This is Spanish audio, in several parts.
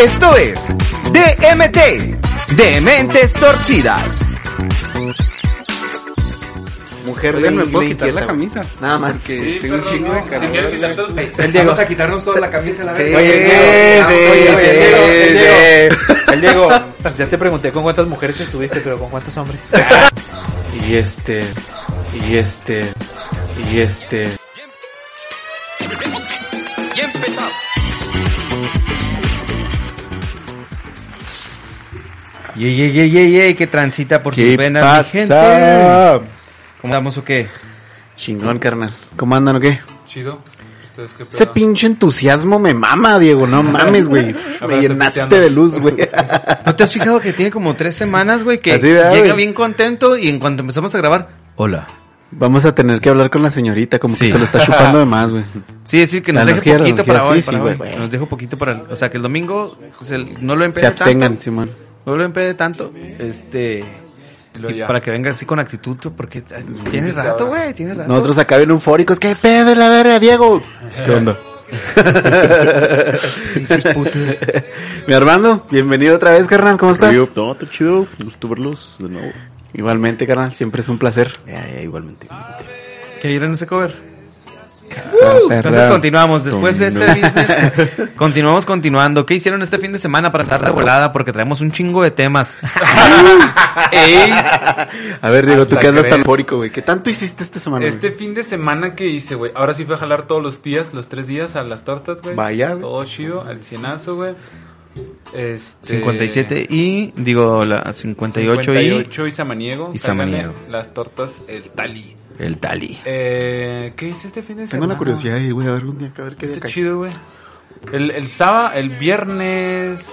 Esto es DMT, de Mentes Torcidas. Mujer Oigan, ¿me puedo quitar la camisa? Nada más. Porque Sí, tengo un chingo de no. calor. Diego. Vamos a quitarnos toda la camisa, la Sí, Oye, sí, oye, el Diego, el Diego. El Diego, pues ya te pregunté con cuántas mujeres estuviste, pero con cuántos hombres. y este, y este, y este. Yey, yey, yey, yey, yey, que transita por sus ¿Qué venas, pasa? mi gente. ¿Cómo andamos o qué? Chingón, carnal. ¿Cómo andan o qué? Chido. ¿Ustedes qué Ese pinche entusiasmo me mama, Diego. No mames, güey. Me llenaste piteando. de luz, güey. ¿No te has fijado que tiene como tres semanas, güey? Que Así, ¿verdad, llega bien contento y en cuanto empezamos a grabar, hola. Vamos a tener que hablar con la señorita, como que Sí. se lo está chupando de más, güey. Sí, decir que nos deje poquito energía, para hoy, sí, para sí, hoy. güey. Nos dejo poquito para el, o sea, que el domingo pues, el- no lo Se empede abstengan, tanto, Simón. No lo empede tanto, este, Y para que venga así con actitud, porque eh, tiene rato, güey, tiene rato. Nosotros acá bien eufóricos. ¿Qué pedo la verga, Diego? ¿Qué onda? Mi Armando, bienvenido otra vez, carnal. ¿Cómo estás? No, está chido. Gusto verlos de nuevo. Igualmente, carnal. Siempre es un placer. igualmente. que ayer en ese cover. Entonces continuamos, después de este business, continuamos continuando. ¿Qué hicieron este fin de semana para estar de volada? Porque traemos un chingo de temas. Ey, A ver, Diego, tú Hasta que andas tan eufórico, güey. ¿Qué tanto hiciste esta semana? güey? este fin de semana que hice, güey. Ahora sí fui a jalar todos los días, los tres días a las tortas, güey. Vaya, güey. Todo chido, al cienazo, güey. Este... 57 y, digo, la 58, 58 y samaniego. y Cáiganle samaniego. Las tortas, el tali. El Tali. Eh, ¿Qué hice este fin de Tengo semana? una curiosidad ahí, güey. A ver, un día, a ver qué Está chido, güey. El, el sábado, el viernes.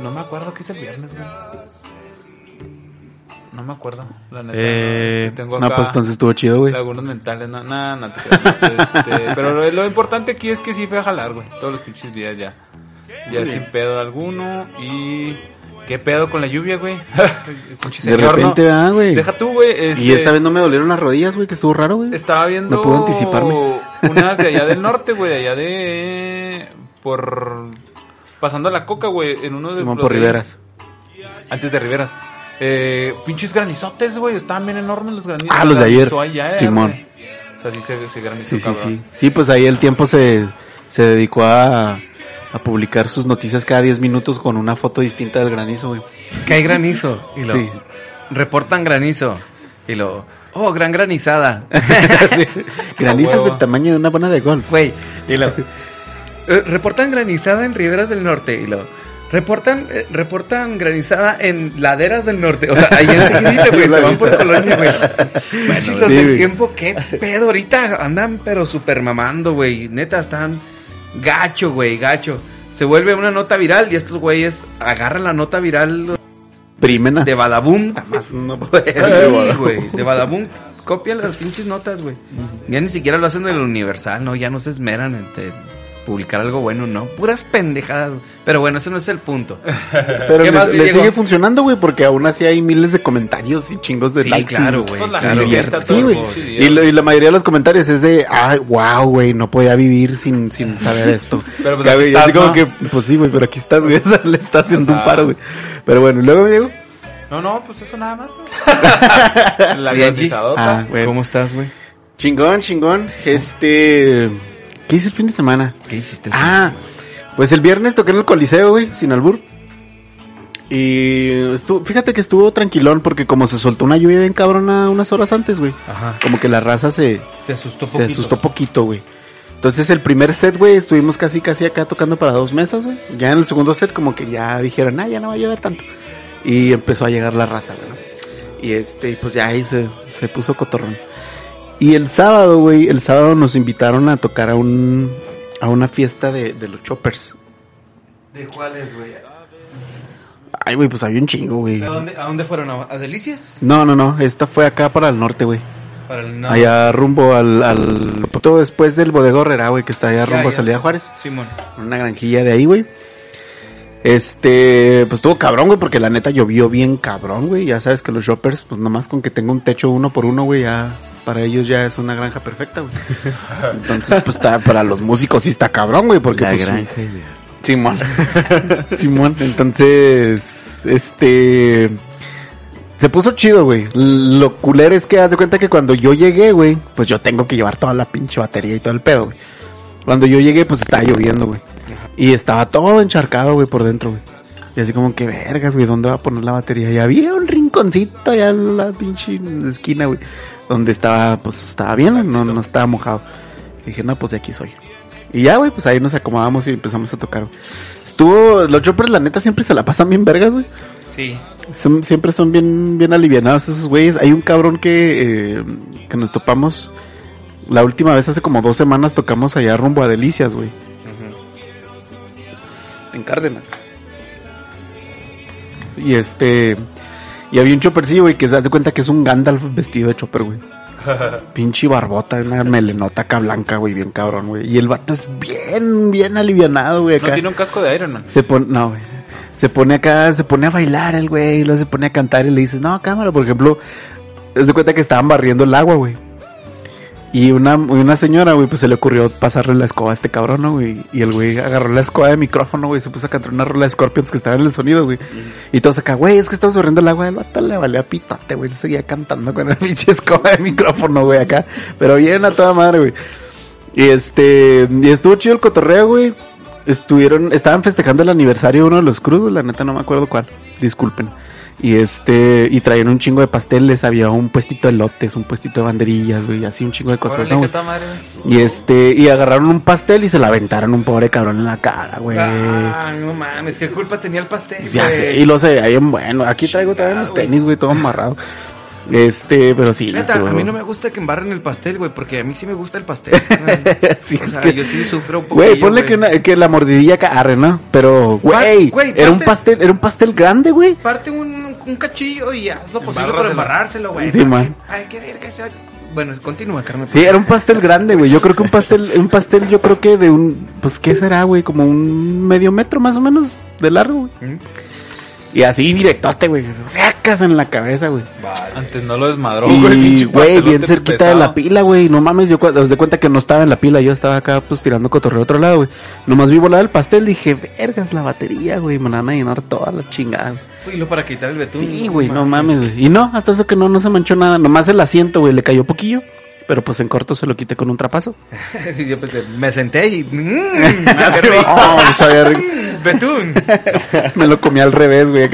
No me acuerdo qué hice el viernes, güey. No me acuerdo, la neta. Eh, Este, tengo No, acá pues entonces estuvo chido, güey. lagunas mentales, no, no, no te creas. Este, pero lo, lo importante aquí es que sí fui a jalar, güey. Todos los pinches días ya. Ya sin pedo alguno. Y. ¿Qué pedo con la lluvia, güey? De ¿no? repente, ah, güey. Deja tú, güey. Este, Y esta vez no me dolieron las rodillas, güey, que estuvo raro, güey. estaba viendo No pude anticiparme. unas de allá del norte, güey, de allá de por pasando la coca, güey, en uno de Simón por de- Riveras. Antes de Riveras. Eh, pinches granizotes, güey, estaban bien enormes los granizos. Ah, los de ayer. Simón. güey. O sea, sí se, se granizó, Sí, sí, cabrón. sí. Sí, pues ahí el tiempo se, se dedicó a, a publicar sus noticias cada 10 minutos con una foto distinta del granizo, güey. Que hay granizo. Y lo, Sí. Reportan granizo. Y lo, oh, gran granizada. Sí. Granizos huevo. del tamaño de una bola de golf. Güey, y lo, eh, reportan granizada en Riberas del Norte. Y lo, reportan, eh, reportan granizada en laderas del norte. O sea, ahí en Tejidita, güey, se van por colonia, güey. Chicos sí, del güey. tiempo, qué pedo. Ahorita andan, pero super mamando, güey. Neta, están gacho, güey, gacho. Se vuelve una nota viral y estos güeyes agarran la nota viral Primenas. de Badaboom. Más no puede Sí, güey, de Badaboom. Copia las pinches notas, güey. Ya ni siquiera lo hacen del Universal, ¿no? Ya no se esmeran en te- publicar algo bueno, ¿no? Puras pendejadas. Pero bueno, ese no es el punto. Pero ¿Qué le, más, le Diego? sigue funcionando, güey, porque aún así hay miles de comentarios y chingos de Sí, likes. claro, y- güey. Pues la claro, Sí, güey. Y, la mayoría de los comentarios es de, ay, wow, güey, no podía vivir sin, sin saber esto. Pero, pues, güey, así como ¿no? que, pues sí, güey, pero aquí estás, güey, le está haciendo O un paro, güey. Pero bueno, y luego, Diego. No, no, pues eso nada más. güey. la. Ah, güey. ¿Cómo estás, güey? Chingón, chingón. Este, ¿qué hice el fin de semana? ¿Qué hiciste? Ah, pues el viernes toqué en el Coliseo, güey, sin albur. Y estuvo, fíjate que estuvo tranquilón porque como se soltó una lluvia bien cabrona unas horas antes, güey. Ajá. Como que la raza se, Se asustó se asustó poquito, güey. Entonces el primer set, güey, estuvimos casi casi acá tocando para dos mesas, güey. Ya en el segundo set como que ya dijeron, ah, ya no va a llover tanto. Y empezó a llegar la raza, güey, ¿no? Y este, pues ya ahí se, se puso cotorrón. Y el sábado, güey, el sábado nos invitaron a tocar a un, a una fiesta de, de los choppers. ¿De cuáles, güey? Ay, güey, pues había un chingo, güey. ¿A dónde, ¿A dónde fueron? ¿A, Delicias? No, no, no, esta fue acá para el norte, güey. Para el no. Allá rumbo al, al, todo después del bodega Herrera, güey, que está allá Ya, rumbo a Salida sé. Juárez. Simón. Una granjilla de ahí, güey. Este, pues estuvo cabrón, güey, porque la neta llovió bien cabrón, güey. Ya sabes que los shoppers, pues nomás con que tenga un techo uno por uno, güey, ya para ellos ya es una granja perfecta, güey. Entonces, pues está, para los músicos sí está cabrón, güey, porque La pues, granja ideal. Simón. Simón, entonces, este... Se puso chido, güey. Lo culero es que haz de cuenta que cuando yo llegué, güey, pues yo tengo que llevar toda la pinche batería y todo el pedo, güey. Cuando yo llegué, pues estaba lloviendo, güey. Y estaba todo encharcado, güey, por dentro, güey. Y así como que vergas, güey, ¿dónde va a poner la batería? Y había un rinconcito allá en la pinche esquina, güey. Donde estaba, pues estaba bien, no, no estaba mojado. Y dije, no, pues de aquí soy. Y ya, güey, pues ahí nos acomodamos y empezamos a tocar. Estuvo, los choppers, la neta, siempre se la pasan bien vergas, güey. Sí. Son- siempre son bien, bien alivianados esos güeyes. Hay un cabrón que, eh, que nos topamos. La última vez hace como dos semanas tocamos allá rumbo a Delicias, güey. En Cárdenas. Y este. Y había un chopper, sí, güey, que se hace cuenta que es un Gandalf vestido de chopper, güey. Pinche barbota, una melenota acá blanca, güey, bien cabrón, güey. Y el vato es bien, bien alivianado, güey, No acá. tiene un casco de Iron Man. Se pone, no, güey. Se pone acá, se pone a bailar el güey, y luego se pone a cantar y le dices, no, cámara, por ejemplo, es de cuenta que estaban barriendo el agua, güey. Y una, una señora, güey, pues se le ocurrió pasarle la escoba a este cabrón, ¿no, güey? Y el güey agarró la escoba de micrófono, güey, se puso a cantar una rola de Scorpions que estaba en el sonido, güey. Y todos acá, güey, es que estamos barriendo el agua, el vato le valía pitote, güey, seguía cantando con la pinche escoba de micrófono, güey, acá. Pero bien a toda madre, güey. Y este, y estuvo chido el cotorreo, güey. Estuvieron, estaban festejando el aniversario de uno de los crudos, la neta no me acuerdo cuál, disculpen. Y este, y traían un chingo de pasteles, había un puestito de lotes, un puestito de banderillas, güey, así un chingo de cosas, Órale, ¿no, güey? madre. Y este, y agarraron un pastel y se la aventaron un pobre cabrón en la cara, güey. Ah, no mames, qué culpa tenía el pastel. ya güey? sé, y lo sé, ahí en bueno, aquí traigo todavía Chingado, los tenis, güey, todo amarrado. Este, pero sí, Neta, a mí no me gusta que embarren el pastel, güey, porque a mí sí me gusta el pastel. Sí, o es sea, que- yo sí sufro un poco. Güey, ponle que, una- que la mordidilla carre, ¿no? Pero, güey, güey, era un pastel, era un pastel grande, güey. Parte un, un cachillo y haz lo posible por embarrárselo, güey. Sí, man. Ay, qué verga. esa- Bueno, continúa, Carmen. Sí, era un pastel grande, güey. Yo creo que un pastel, un pastel, yo creo que de un, pues, ¿qué será, güey? Como un medio metro más o menos de largo, güey. ¿Mm? Y así directote, güey. Racas en la cabeza, güey. Antes no lo desmadró, güey. Y, güey, bien cerquita de la pila, güey. No mames, yo cuando, de cuenta que no estaba en la pila. Yo estaba acá, pues, tirando cotorreo a otro lado, güey. Nomás vi volar el pastel. Dije, vergas, la batería, güey. Me la van a llenar toda la chingada. güey. Uy, lo para quitar el betún. Sí, güey, no mames, güey. Y no, hasta eso que no, no se manchó nada. Nomás el asiento, güey, le cayó poquillo. Pero pues en corto se lo quité con un trapazo. Y yo pensé, me senté y. ¡Mmm! Oh. ¡Betún! Me lo comí al revés, güey.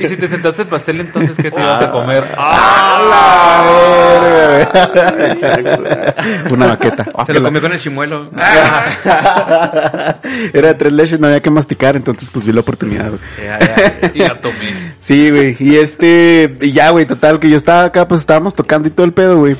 Y si te sentaste el pastel, entonces, ¿qué te ibas a comer? Exacto. Una baqueta. Se lo comió con el chimuelo. Era de tres leches, no había que masticar, entonces pues vi la oportunidad, güey. Ya, ya, ya. Y la tomé. Sí, güey. Y este, y ya, güey, total, que yo estaba acá, pues estábamos tocando y todo el pedo, güey.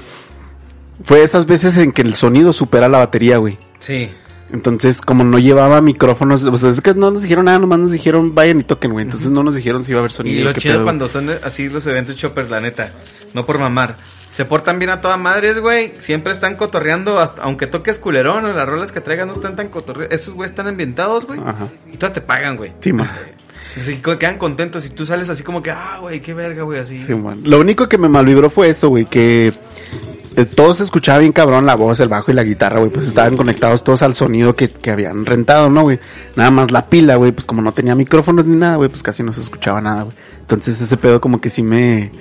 Fue esas veces en que el sonido supera la batería, güey. Sí. Entonces, como no llevaba micrófonos, o sea, es que no nos dijeron nada, nomás nos dijeron vayan y toquen, güey. Entonces no nos dijeron si iba a haber sonido. Y lo chido pedo, cuando son así los eventos choppers, la neta. No por mamar. Se portan bien a toda madres, güey. Siempre están cotorreando, hasta, aunque toques culerón o las rolas que traigan no están tan cotorreando. Esos güey están ambientados, güey. Ajá. Y todas te pagan, güey. Sí, man. Así que quedan contentos y tú sales así como que, ah, güey, qué verga, güey, así. Sí, man. Lo único que me malvibró fue eso, güey, que eh, todo se escuchaba bien cabrón, la voz, el bajo y la guitarra, güey, pues estaban conectados todos al sonido que, que habían rentado, ¿no, güey? Nada más la pila, güey, pues como no tenía micrófonos ni nada, güey, pues casi no se escuchaba nada, güey. Entonces ese pedo como que sí me...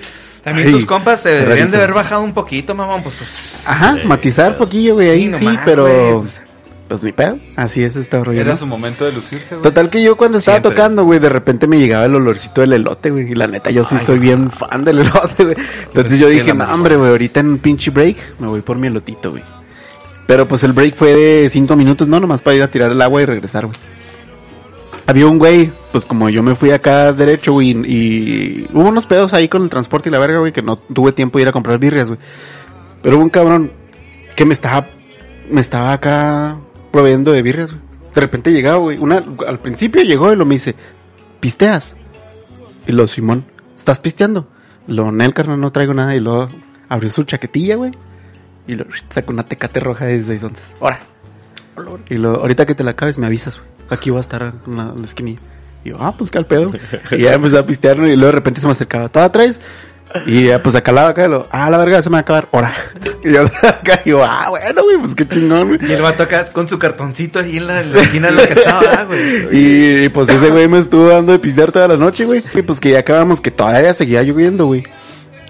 También Ay, tus compas se deberían de haber bajado un poquito, mamón. Pues, pues Ajá, matizar poquillo, güey, ahí Sí, pero... pues. Pues ni pedo, así es este rollo, Era ¿no? su momento de lucirse, güey. Total que yo cuando estaba Siempre. tocando, güey, de repente me llegaba el olorcito del elote, güey. Y la neta, yo sí soy bien fan del elote, güey. Entonces yo dije, no, hombre, güey, ahorita en un pinche break me voy por mi elotito, güey. Pero pues el break fue de cinco minutos, no, nomás para ir a tirar el agua y regresar, güey. Había un güey, pues como yo me fui acá derecho, güey, y hubo unos pedos ahí con el transporte y la verga, güey, que no tuve tiempo de ir a comprar birrias, güey. Pero hubo un cabrón que me estaba, me estaba acá proveyendo de birrias, güey. De repente llegaba, güey, una, al principio llegó y lo me dice, ¿pisteas? Y lo, Simón, ¿estás pisteando? Lo, Nel, carnal, no traigo nada. Y luego abrió su chaquetilla, güey. Y lo sacó una tecate roja de 16 onzas. ¡Hora! Y lo, ahorita que te la acabes me avisas, güey. Aquí voy a estar en la, en. Y yo, ah, pues qué pedo. y ya empecé a pistear, ¿no? y luego de repente se me acercaba, ¿toda traes? Y ya, pues acá la acá, lo, ah, la verga, se me va a acabar, hora. Y yo acá digo, ah, bueno, güey, pues qué chingón, güey. Y el vato acá con su cartoncito ahí en la, en la esquina de lo que estaba, güey. Y, y, pues ese güey me estuvo dando de pistear toda la noche, güey. Y pues que ya acabamos que todavía seguía lloviendo, güey.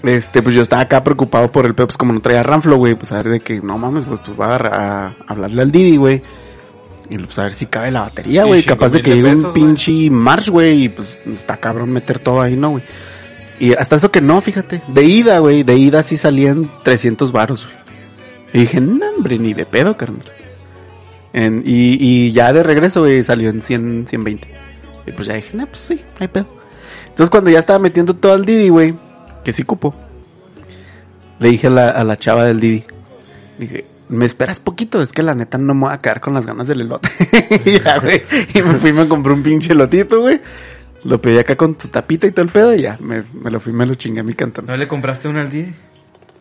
Este, pues yo estaba acá preocupado por el pedo, pues como no traía ranflo, güey, pues a ver de que, no mames, pues, pues va a, a hablarle al Didi, güey. Y pues a ver si cabe la batería, güey. Capaz de que llegue un pinche march, güey, y pues está cabrón meter todo ahí, ¿no, güey? Y hasta eso que no, fíjate. De ida, güey, de ida sí salían 300 varos, güey. Y dije, no, hombre, ni de pedo, carnal. Y, y ya de regreso, güey, salió en 100, 120. Y pues ya dije, no, pues sí, no hay pedo. Entonces cuando ya estaba metiendo todo al Didi, güey, que sí cupo, le dije a la, a la chava del Didi, dije, me esperas poquito, es que la neta no me voy a quedar con las ganas del elote. y ya, güey, y me fui, me compré un pinche elotito, güey. Lo pedí acá con tu tapita y todo el pedo y ya, me, me lo fui, me lo chingué a mi cantón. ¿No le compraste uno al Didi?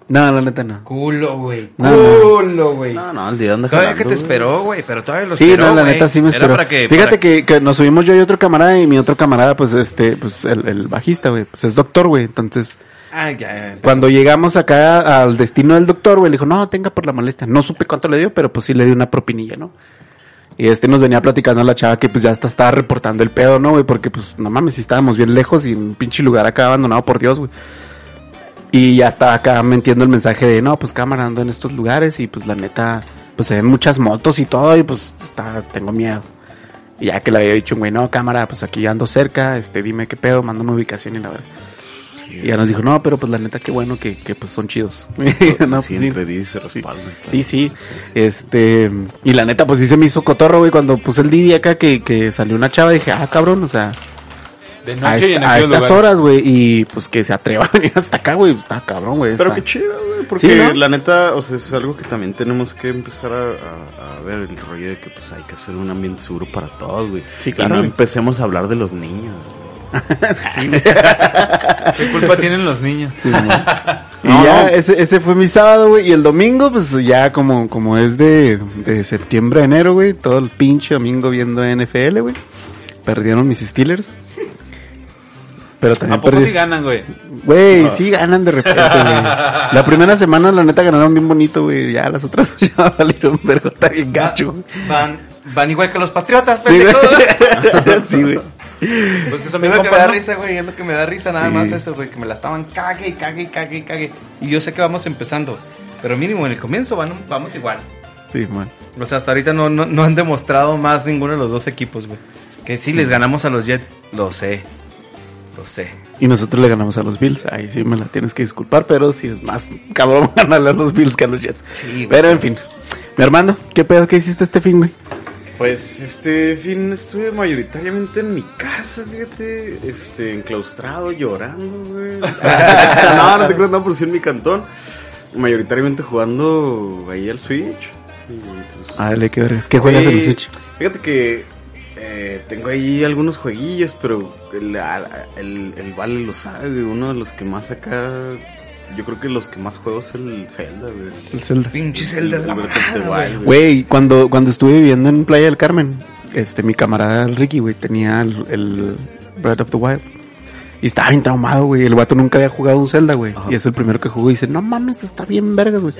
No, la neta no. Culo, güey. No, Culo, güey. No, no, el día anda Todavía jalando, que te güey. esperó, güey, pero todavía lo Sí, esperó, no, la güey. neta sí me Era esperó. para que- Fíjate para- que, que nos subimos yo y otro camarada y mi otro camarada, pues este, pues el, el bajista, güey, pues es doctor, güey. Entonces, Ah, ya, ya, empezó. cuando llegamos acá al destino del doctor, güey, le dijo, no, tenga por la molestia. No supe cuánto le dio, pero pues sí le dio una propinilla, ¿no? Y este nos venía platicando a la chava que pues ya hasta estaba reportando el pedo, ¿no, güey? Porque pues no mames, si estábamos bien lejos y en un pinche lugar acá abandonado por Dios, güey. Y ya estaba acá metiendo el mensaje de, no, pues cámara ando en estos lugares y pues la neta, pues se ven muchas motos y todo y pues está, tengo miedo. Y ya que le había dicho, güey, no, cámara, pues aquí ando cerca, este, dime qué pedo, mándame ubicación y la verdad. Y ya nos dijo, no, pero pues la neta, qué bueno que, que pues son chidos. no, sí, pues, sí. respaldan. claro. Sí, sí. Este, y la neta, pues sí se me hizo cotorro, güey, cuando puse el Didi acá que, que salió una chava, dije, ah, cabrón, o sea, De a, noche y en esta- a aquellos estas lugares. horas, güey, y pues que se atreva a venir hasta acá, güey, pues, está cabrón, güey. Pero está- qué chido, güey, porque Sí, ¿no? la neta, o sea, es algo que también tenemos que empezar a, a- a ver el rollo de que pues hay que hacer un ambiente seguro para todos, güey. Sí, Y claro. no empecemos a hablar de los niños. ¿Qué culpa tienen los niños? Sí, güey. y No, ya, no. ese, ese fue mi sábado, güey, y el domingo, pues ya como, como es de, de septiembre a enero, güey, todo el pinche domingo viendo NFL, güey. Perdieron mis Steelers. Pero también ¿A poco sí ganan, güey? Güey, sí ganan de repente, güey. La primera semana, la neta, ganaron bien bonito, güey. Ya las otras ya valieron vergo, está bien gacho. güey. Van, van igual que los patriotas, Sí, güey. pendejo. Sí, güey. Pues que son Es bien lo que me da risa, güey, es lo que me da risa nada Sí. más eso, güey, que me la estaban cague y cague y cague y cague. Y yo sé que vamos empezando, pero mínimo en el comienzo van, vamos igual. Sí, man. O sea, hasta ahorita no, no, no han demostrado más ninguno de los dos equipos, güey. Que sí, les ganamos a los Jets, lo sé, lo sé. Y nosotros le ganamos a los Bills. Ahí sí me la tienes que disculpar, pero sí es más cabrón ganarle a los Bills que a los Jets. Sí, güey. Pero en fin. Mi hermano, ¿qué pedo que hiciste este fin, güey? Pues este fin estuve mayoritariamente en mi casa, fíjate, este, enclaustrado, llorando, güey. no, no te creas, no, por sí en mi cantón. Mayoritariamente jugando ahí al Switch. Pues, Ah, dale, qué vergas. ¿Qué juegas en el Switch? Fíjate que eh, tengo ahí algunos jueguillos, pero el, el, el Vale lo sabe, uno de los que más acá, yo creo que los que más juego es el Zelda, güey. El Zelda. Pinche Zelda de la El Breath of the mamada, Wild, Güey, cuando, cuando estuve viviendo en Playa del Carmen, este, mi camarada el Ricky, güey, tenía el, el Breath of the Wild. Y estaba bien traumado, güey. El vato nunca había jugado un Zelda, güey. Y es el primero que jugó y dice, no mames, está bien vergas, güey.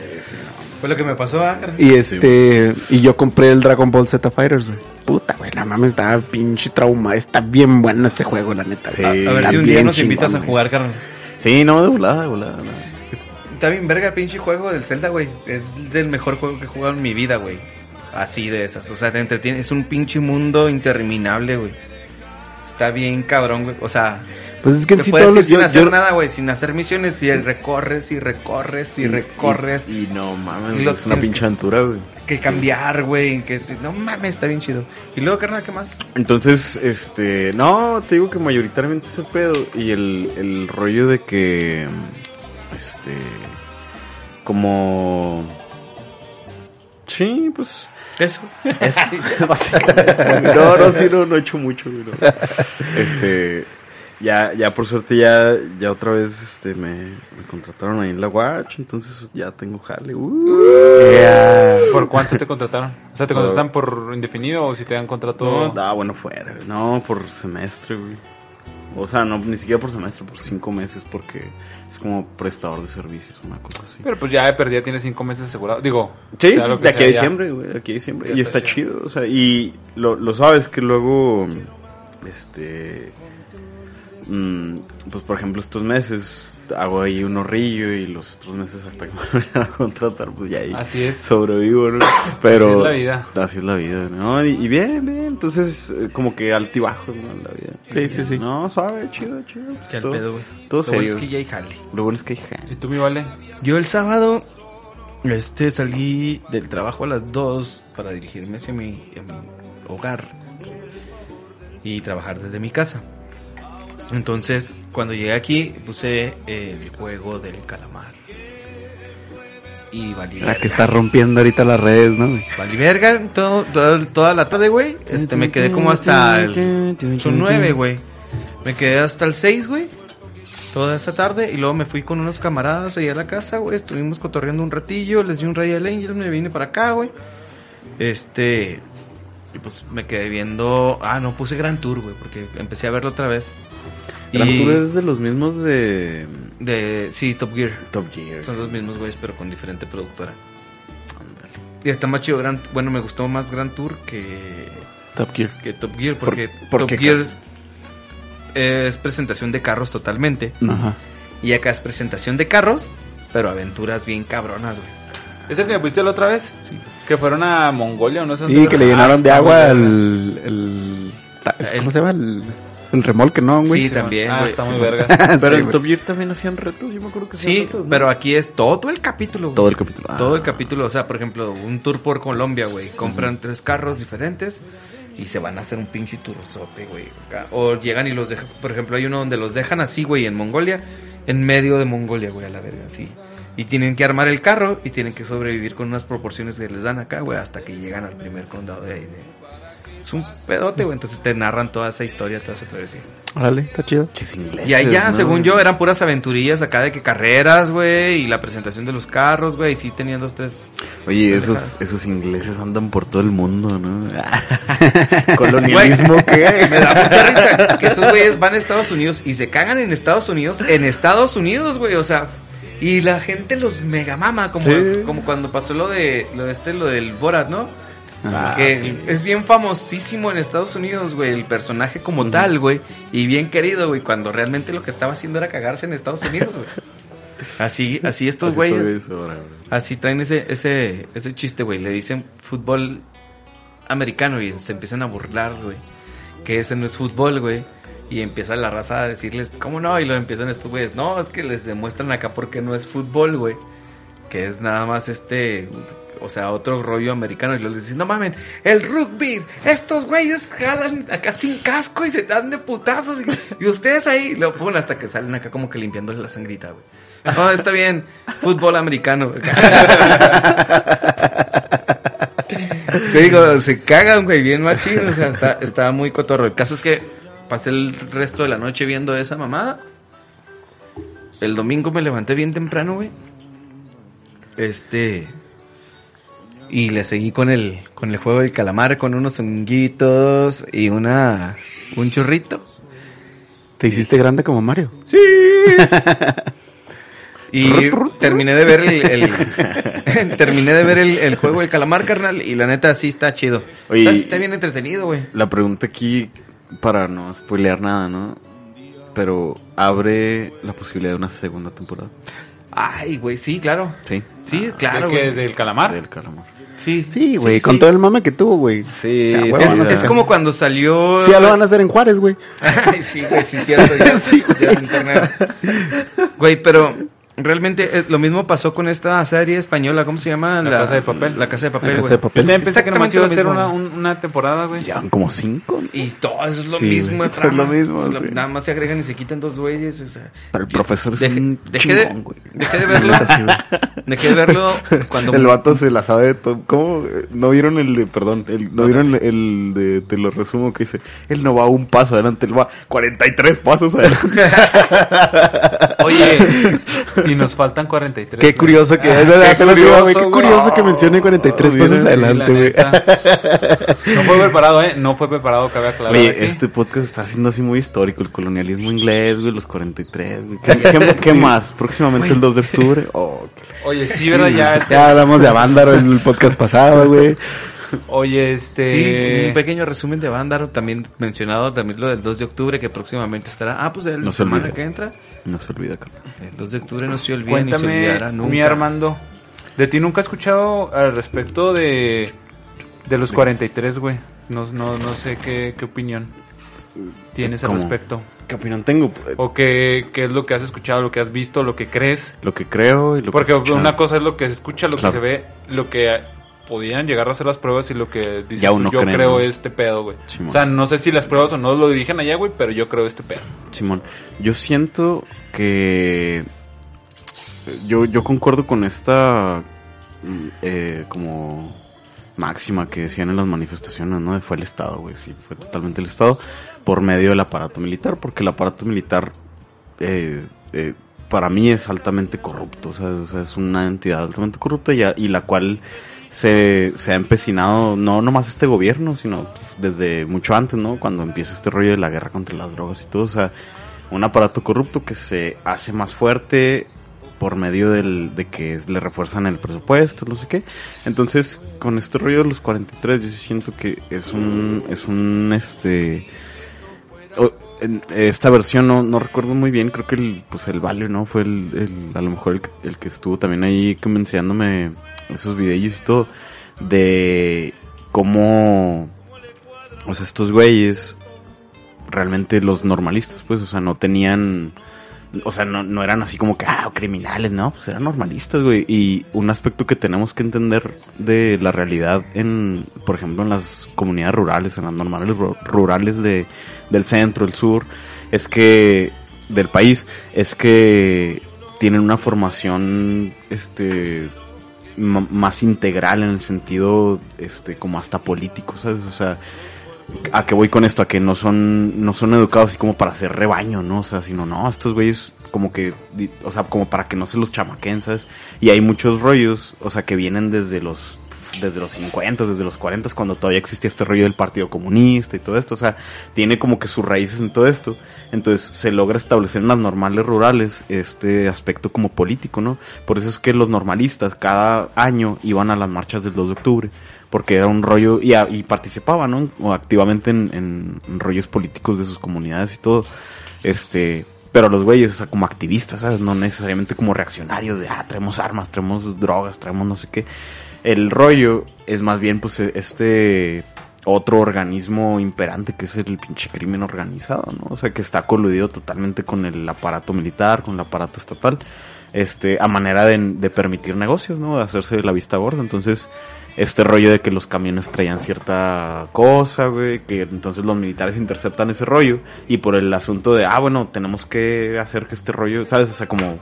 Fue lo que me pasó, ah. Y este, y yo compré el Dragon Ball Z Fighters, güey. Puta, güey, no mames, estaba pinche trauma. Está bien bueno ese juego, la neta. Sí. A, a ver Está si un día nos invitas a jugar, carnal. Sí, no, de volada, de volada. Está bien verga el pinche juego del Zelda, güey. Es del mejor juego que he jugado en mi vida, güey. Así de esas. O sea, te entretiene. Es un pinche mundo interminable, güey. Está bien cabrón, güey. O sea, Pues es que en te sí ir los... sin yo- hacer yo- nada, güey. Sin hacer misiones y recorres y recorres y recorres. Y, y no mames, Y lo es una pinche aventura, güey. Que cambiar, güey. Que no mames, está bien chido. Y luego, carnal, ¿qué más? Entonces, este, no, te digo que mayoritariamente ese pedo y el, el rollo de que, este, como, sí, pues, Eso. básicamente. No, no, sí, no, no he hecho mucho, güey, no. Este, ya, ya por suerte ya, ya otra vez, este, me, me contrataron ahí en la Watch, entonces ya tengo jale. Uh. Yeah. ¿Por cuánto te contrataron? O sea, ¿te contratan por indefinido o si te dan contrato? No, ah, bueno, fuera, güey. No, por semestre, güey. O sea, no, ni siquiera por semestre, por cinco meses, porque es como prestador de servicios, una cosa así. Pero pues ya de perdida tiene cinco meses asegurado. Digo, Sí, sí, de aquí a diciembre, güey, de aquí a diciembre. Ya Y está está chido, o sea, y lo, lo sabes que luego, este, mm, pues por ejemplo estos meses hago ahí un horrillo y los otros meses hasta que me vayan a contratar, pues ya ahí Así es. sobrevivo, ¿no? Pero Así es la vida. Así es la vida, ¿no? Y, y bien, bien, entonces eh, como que altibajos, ¿no? La vida. Sí, sí, sí. No, suave, chido, chido. pues, todo- pedo, güey. Todo Lo bueno es que ya hay jale. Lo bueno es que hay gente. ¿Y tú, mi vale? Yo el sábado este salí del trabajo a las 2 para dirigirme hacia mi, a mi hogar y trabajar desde mi casa. Entonces, cuando llegué aquí, puse el juego del calamar. Y valí La que está rompiendo ahorita las redes, ¿no? güey? Valí verga todo, todo- toda la tarde, güey. Este, me quedé como hasta el... Son nueve, güey. Me quedé hasta el 6, güey. Toda esa tarde. Y luego me fui con unos camaradas ahí a la casa, güey. Estuvimos cotorreando un ratillo. Les di un Royal Angels. Me vine para acá, güey. Este. Y pues me quedé viendo. Ah, no, puse Gran Tour, güey. Porque empecé a verlo otra vez. Gran Y- Tour es de los mismos de De. Sí, Top Gear. Top Gear. Son los mismos, güeyes, pero con diferente productora. Y está más chido Gran Bueno, me gustó más Gran Tour que. Top Gear. que Top Gear. ¿Por- Porque por Top qué, Gear es, es presentación de carros totalmente. Ajá. Y acá es presentación de carros, pero aventuras bien cabronas, güey. ¿Es el que me pusiste la otra vez? Sí. Que fueron a Mongolia o no sé Sí, que le Ah, llenaron de está muy agua el, El- ¿Cómo se llama? El, el remolque, ¿no, güey? Sí, también, Ah, güey. está muy Sí, verga. Pero Sí, en. Top Gear también hacían retos, yo me acuerdo que Sí, retos, ¿no? pero aquí es todo el capítulo. güey. todo el capítulo. Ah. Todo el capítulo, o sea, por ejemplo, un tour por Colombia, güey. Compran tres carros diferentes y se van a hacer un pinche turzote, güey. O llegan y los dejan, por ejemplo, hay uno donde los dejan así, güey, en Mongolia, en medio de Mongolia, güey, a la verga, así. Y tienen que armar el carro y tienen que sobrevivir con unas proporciones que les dan acá, güey, hasta que llegan al primer condado de ahí. de- Es un pedote, güey, entonces te narran toda esa historia, toda esa travesía. Órale, está chido. Chis ingleses, Y allá, ¿no? según yo, eran puras aventurillas acá de que carreras, güey, y la presentación de los carros, güey, y sí tenían dos, tres. Oye, esos, esos ingleses andan por todo el mundo, ¿no? Colonialismo, ¿qué? Me da mucha risa que esos güeyes van a Estados Unidos y se cagan en Estados Unidos, en Estados Unidos, güey, o sea, y la gente los mega mama, como, Sí. como cuando pasó lo de, lo de este, lo del Borat, ¿no? Ah, que sí. es bien famosísimo en Estados Unidos, güey, el personaje como tal, güey, y bien querido, güey, cuando realmente lo que estaba haciendo era cagarse en Estados Unidos, güey. Así, así estos Así güeyes. eso. Así traen ese, ese, ese chiste, güey. Le dicen fútbol americano y se empiezan a burlar, güey. Que ese no es fútbol, güey. Y empieza la raza a decirles, ¿cómo no? Y lo empiezan estos güeyes. No, es que les demuestran acá porque no es fútbol, güey. Que es nada más este, o sea, otro rollo americano. Y luego dicen, no mamen, el rugby, estos güeyes jalan acá sin casco y se dan de putazos. Y, ustedes ahí lo ponen hasta que salen acá como que limpiándole la sangrita, güey. No, está bien, fútbol americano. Te digo, se cagan, güey, bien machín. O sea, está, está muy cotorro. El caso es que pasé el resto de la noche viendo esa mamada. El domingo me levanté bien temprano, güey. Este. Y le seguí con el, con el juego del calamar, con unos honguitos y una, un churrito. ¿Te hiciste grande como Mario? Sí. Y terminé de ver el, el- terminé de ver el, el juego del calamar, carnal, y la neta sí está chido. Oye, Está, está bien entretenido, güey. La pregunta aquí, para no spoilear nada, ¿no? Pero abre la posibilidad de una segunda temporada. Ay, güey, sí, claro. Sí. Sí, claro, ¿De qué? güey. ¿Del calamar? Del calamar. Sí, Sí, güey, con sí. todo el mame que tuvo, güey. Sí, Ah, huevo, Es, como cuando salió. Sí, ya lo van a hacer en Juárez, güey. Ay, sí, güey, sí, cierto. Ya, Sí, ya en internet. Güey, pero realmente eh, lo mismo pasó con esta serie española, ¿cómo se llama? La Casa de Papel. La casa de papel, La Casa güey. de Papel. Yo también pensé que nomás iba a ser una, un- una temporada, güey. Llevan como cinco. ¿no? Y todo eso es lo Sí, mismo, güey. trama. Es lo mismo, sí. Nada más se agregan y se quitan dos güeyes, o sea. Pero el profesor es Dejé- un dejé de- chingón, güey. Dejé de verlo. dejé de verlo cuando. El vato se la sabe de todo. ¿Cómo? ¿No vieron el de, perdón, el, no vieron el, el de, te lo resumo, que dice, él no va un paso adelante, él va 43 pasos adelante. Oye, Y nos faltan 43. Qué curioso que Ah, es. qué iba, güey, Qué curioso que mencione 43 Oh, pasos sí, adelante, Sí, la güey. No fue preparado, ¿eh? No fue preparado, cabe aclarar. Oye, aquí. este podcast está siendo así muy histórico. El colonialismo inglés, güey, los 43, güey. ¿Qué, qué- qué más? Próximamente el 2 de octubre. Oh, qué- Oye, sí, ¿verdad? Ya. Ya hablamos de Avándaro en el podcast pasado, güey. Oye, Sí, este. un pequeño resumen de Vándaro, también mencionado también lo del 2 de octubre que próximamente estará. Ah, pues el No se semana olvide. que entra. No se olvida, carnal. El 2 de octubre no se olvida ni se Cuéntame, olvidará nunca. mi Armando. De ti nunca he escuchado al respecto de. De los 43, güey. No, no, no sé qué, qué opinión tienes al respecto. ¿Qué opinión tengo? O qué, qué es lo que has escuchado, lo que has visto, lo que crees. Lo que creo y lo Porque que una cosa es lo que se escucha, lo Claro. que se ve, lo que podían llegar a hacer las pruebas y lo que tú, uno yo creo ¿no? este pedo, güey. Simón. O sea, no sé si las pruebas o no lo dirigen allá, güey, pero yo creo este pedo. Simón, yo siento que yo, yo concuerdo con esta mm, eh, como máxima que decían en las manifestaciones, ¿no? De Fue el Estado, güey, sí, fue totalmente el Estado por medio del aparato militar, porque el aparato militar eh, eh, para mí es altamente corrupto, o sea, es una entidad altamente corrupta y, a- y la cual se, se ha empecinado, no nomás este gobierno, sino desde mucho antes, ¿no? Cuando empieza este rollo de la guerra contra las drogas y todo, o sea, un aparato corrupto que se hace más fuerte por medio del, de que le refuerzan el presupuesto, no sé qué. Entonces, con este rollo de los 43, yo sí siento que es un, es un, este, en esta versión no, no recuerdo muy bien, creo que el, pues el Valio, ¿no? Fue el, a lo mejor el, el que estuvo también ahí convenciéndome esos videos y todo, de cómo, o sea, estos güeyes, realmente los normalistas, pues, o sea, no tenían, o sea, no, no eran así como que, ah, criminales, no, pues eran normalistas, güey. Y un aspecto que tenemos que entender de la realidad en, por ejemplo, en las comunidades rurales, en las normales ru- rurales de, del centro, el sur, es que, del país, es que tienen una formación, este, más integral en el sentido, este, como hasta político, ¿sabes? O sea, a qué voy con esto, a que no son, no son educados así como para hacer rebaño, ¿no? O sea, sino, no, estos güeyes como que, o sea, como para que no se los chamaquen, ¿sabes? Y hay muchos rollos, o sea, que vienen desde los, desde los 50, desde los 40, cuando todavía existía este rollo del Partido Comunista y todo esto, o sea, tiene como que sus raíces en todo esto. Entonces se logra establecer en las normales rurales este aspecto como político, ¿no? Por eso es que los normalistas cada año iban a las marchas del 2 de octubre, porque era un rollo y, a- y participaban, ¿no? Activamente en, rollos políticos de sus comunidades y todo. Este, pero los güeyes, o sea, como activistas, ¿sabes? No necesariamente como reaccionarios de, ah, traemos armas, traemos drogas, traemos no sé qué. El rollo es más bien, pues, este otro organismo imperante que es el pinche crimen organizado, ¿no? O sea, que está coludido totalmente con el aparato militar, con el aparato estatal, este, a manera de, de permitir negocios, ¿no? De hacerse la vista gorda. Entonces, este rollo de que los camiones traían cierta cosa, güey, que entonces los militares interceptan ese rollo y por el asunto de, ah, bueno, tenemos que hacer que este rollo, ¿sabes? O sea, como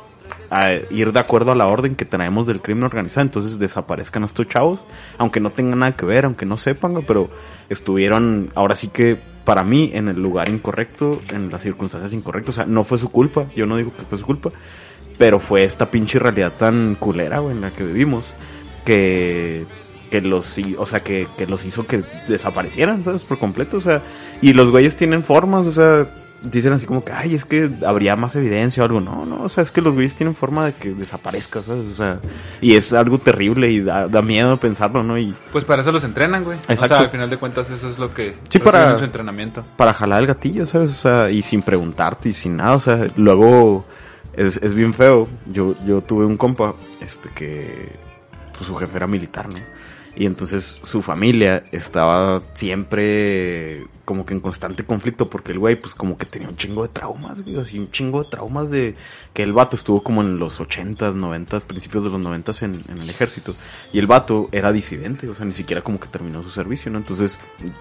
ir de acuerdo a la orden que traemos del crimen organizado, entonces desaparezcan estos chavos, aunque no tengan nada que ver, aunque no sepan, güey, pero estuvieron, ahora sí que para mí, en el lugar incorrecto, en las circunstancias incorrectas, o sea, no fue su culpa, yo no digo que fue su culpa, pero fue esta pinche realidad tan culera, güey, en la que vivimos, que que los o sea que, que los hizo que desaparecieran ¿sabes? por completo o sea y los güeyes tienen formas o sea dicen así como que ay es que habría más evidencia o algo no no o sea es que los güeyes tienen forma de que desaparezca sabes o sea y es algo terrible y da, da miedo pensarlo no y Pues para eso los entrenan, güey. O Exacto. sea, al final de cuentas eso es lo que Sí, para- en su entrenamiento. para jalar el gatillo, ¿sabes? O sea, y sin preguntarte y sin nada, o sea, luego es, es bien feo. Yo, yo tuve un compa, este, que, pues su jefe era militar, ¿no? Y entonces su familia estaba siempre como que en constante conflicto porque el güey pues como que tenía un chingo de traumas, güey, así un chingo de traumas de que el vato estuvo como en los 80s, 90s, principios de los 90s en, en el ejército y el vato era disidente, o sea, ni siquiera como que terminó su servicio, ¿no? Entonces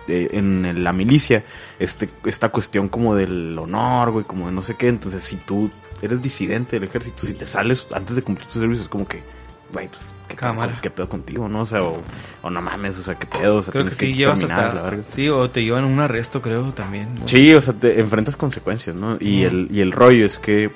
eh, en la milicia este esta cuestión como del honor, güey, como de no sé qué, entonces si tú eres disidente del ejército, si te sales antes de cumplir tu servicio es como que güey, pues qué pedo, Cámara. qué pedo contigo, ¿no? O sea, o, o no mames, o sea, qué pedo, o sea, Creo que sí, llevas terminar, hasta... la verga. Sí, o te llevan a un arresto, creo, también. ¿no? Sí, o sea, te enfrentas consecuencias, ¿no? Y, Mm. el, y el rollo es que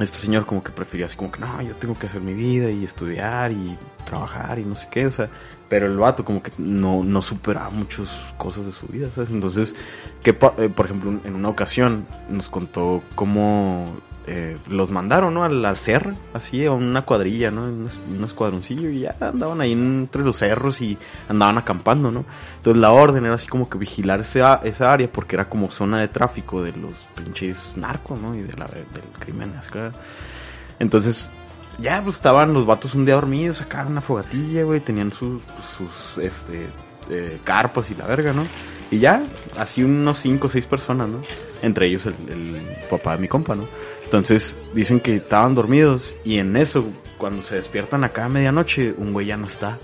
este señor como que prefería así como que no, yo tengo que hacer mi vida y estudiar y trabajar y no sé qué, o sea, pero el vato como que no, no superaba muchas cosas de su vida, ¿sabes? Entonces, que eh, por ejemplo, en una ocasión nos contó cómo eh, los mandaron, ¿no? Al, al cerro, así, a una cuadrilla, ¿no? Un, escuadroncillo y ya andaban ahí entre los cerros y andaban acampando, ¿no? Entonces la orden era así como que vigilar esa, esa área porque era como zona de tráfico de los pinches narcos, ¿no? Y de la, del crimen, Entonces, ya pues estaban los vatos un día dormidos, sacaron una fogatilla, güey, tenían sus, sus, este, eh, carpas y la verga, ¿no? Y ya, así unos cinco o seis personas, ¿no? Entre ellos el, el papá de mi compa, ¿no? Entonces, dicen que estaban dormidos y en eso, cuando se despiertan acá a medianoche, un güey ya no está.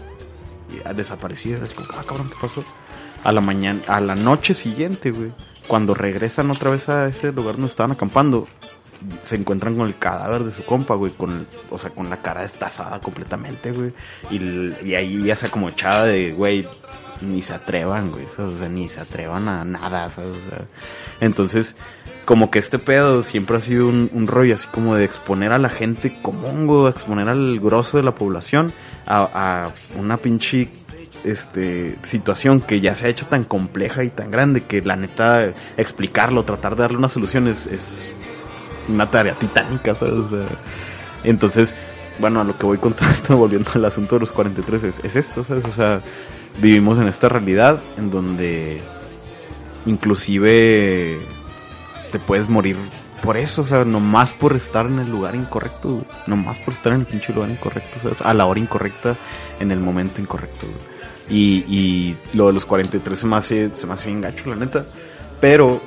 Y ha desaparecido. Es como, ah, cabrón, ¿qué pasó? A la mañana, a la noche siguiente, güey, cuando regresan otra vez a ese lugar donde estaban acampando, se encuentran con el cadáver de su compa, güey, con, o sea, con la cara destazada completamente, güey. Y, ahí ya se como echada de, güey, ni se atrevan, güey, o sea, ni se atrevan a nada, ¿sabes? Entonces, como que este pedo siempre ha sido un, un rollo así como de exponer a la gente común, güey, exponer al grosso de la población a, una pinche este situación que ya se ha hecho tan compleja y tan grande que la neta explicarlo, tratar de darle una solución es, es una tarea titánica, ¿sabes? Entonces, bueno, a lo que voy con todo esto, volviendo al asunto de los 43, es, es esto, ¿sabes? O sea, vivimos en esta realidad en donde inclusive te puedes morir por eso, o sea, nomás por estar en el lugar incorrecto, nomás por estar en el pinche lugar incorrecto, ¿sabes? A la hora incorrecta, en el momento incorrecto. Y, y lo de los 43 se me hace, se me hace bien gacho, la neta. Pero,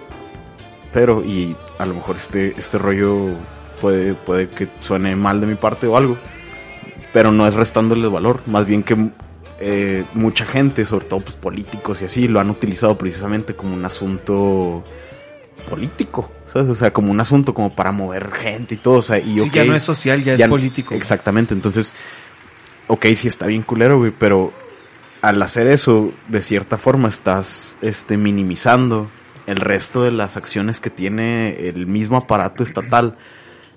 pero, y a lo mejor este, este rollo puede, puede que suene mal de mi parte o algo, pero no es restándole valor, más bien que eh, mucha gente, sobre todo pues políticos y así, lo han utilizado precisamente como un asunto político, ¿sabes? O sea, como un asunto como para mover gente y todo, o sea, y Sí, ok, ya no es social, ya, ya es político. Exactamente, entonces, ok, sí está bien culero, güey, pero al hacer eso, de cierta forma, estás este, minimizando el resto de las acciones que tiene el mismo aparato estatal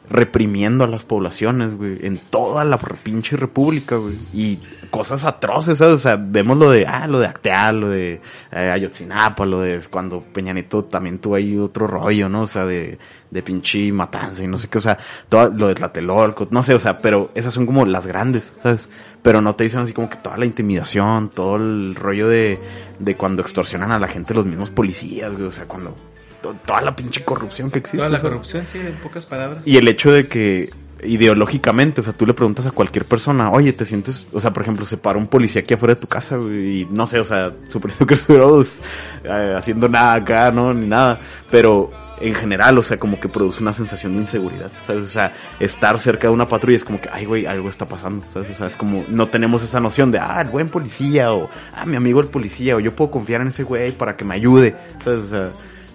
reprimiendo a las poblaciones, güey, en toda la pinche república, güey, y cosas atroces, ¿sabes? O sea, vemos lo de, ah, lo de Acteal, lo de eh, Ayotzinapa, lo de cuando Peña Nieto también tuvo ahí otro rollo, ¿no? O sea, de, de pinche matanza y no sé qué, o sea, todo lo de Tlatelolco, no sé, o sea, pero esas son como las grandes, ¿sabes? Pero no te dicen así como que toda la intimidación, todo el rollo de, de cuando extorsionan a la gente los mismos policías, güey, o sea, cuando toda la pinche corrupción que existe. Toda la ¿sabes? corrupción, sí, en pocas palabras. Y el hecho de que ideológicamente, o sea, tú le preguntas a cualquier persona, oye, te sientes, o sea, por ejemplo, se para un policía aquí afuera de tu casa, güey, y no sé, o sea, suponiendo que estuviéramos eh, haciendo nada acá, ¿no? Ni nada, pero en general, o sea, como que produce una sensación de inseguridad, ¿sabes? O sea, estar cerca de una patrulla es como que, ay, güey, algo está pasando, ¿sabes? O sea, es como, no tenemos esa noción de, ah, el buen policía, o, ah, mi amigo el policía, o yo puedo confiar en ese güey para que me ayude, ¿sabes? O sea,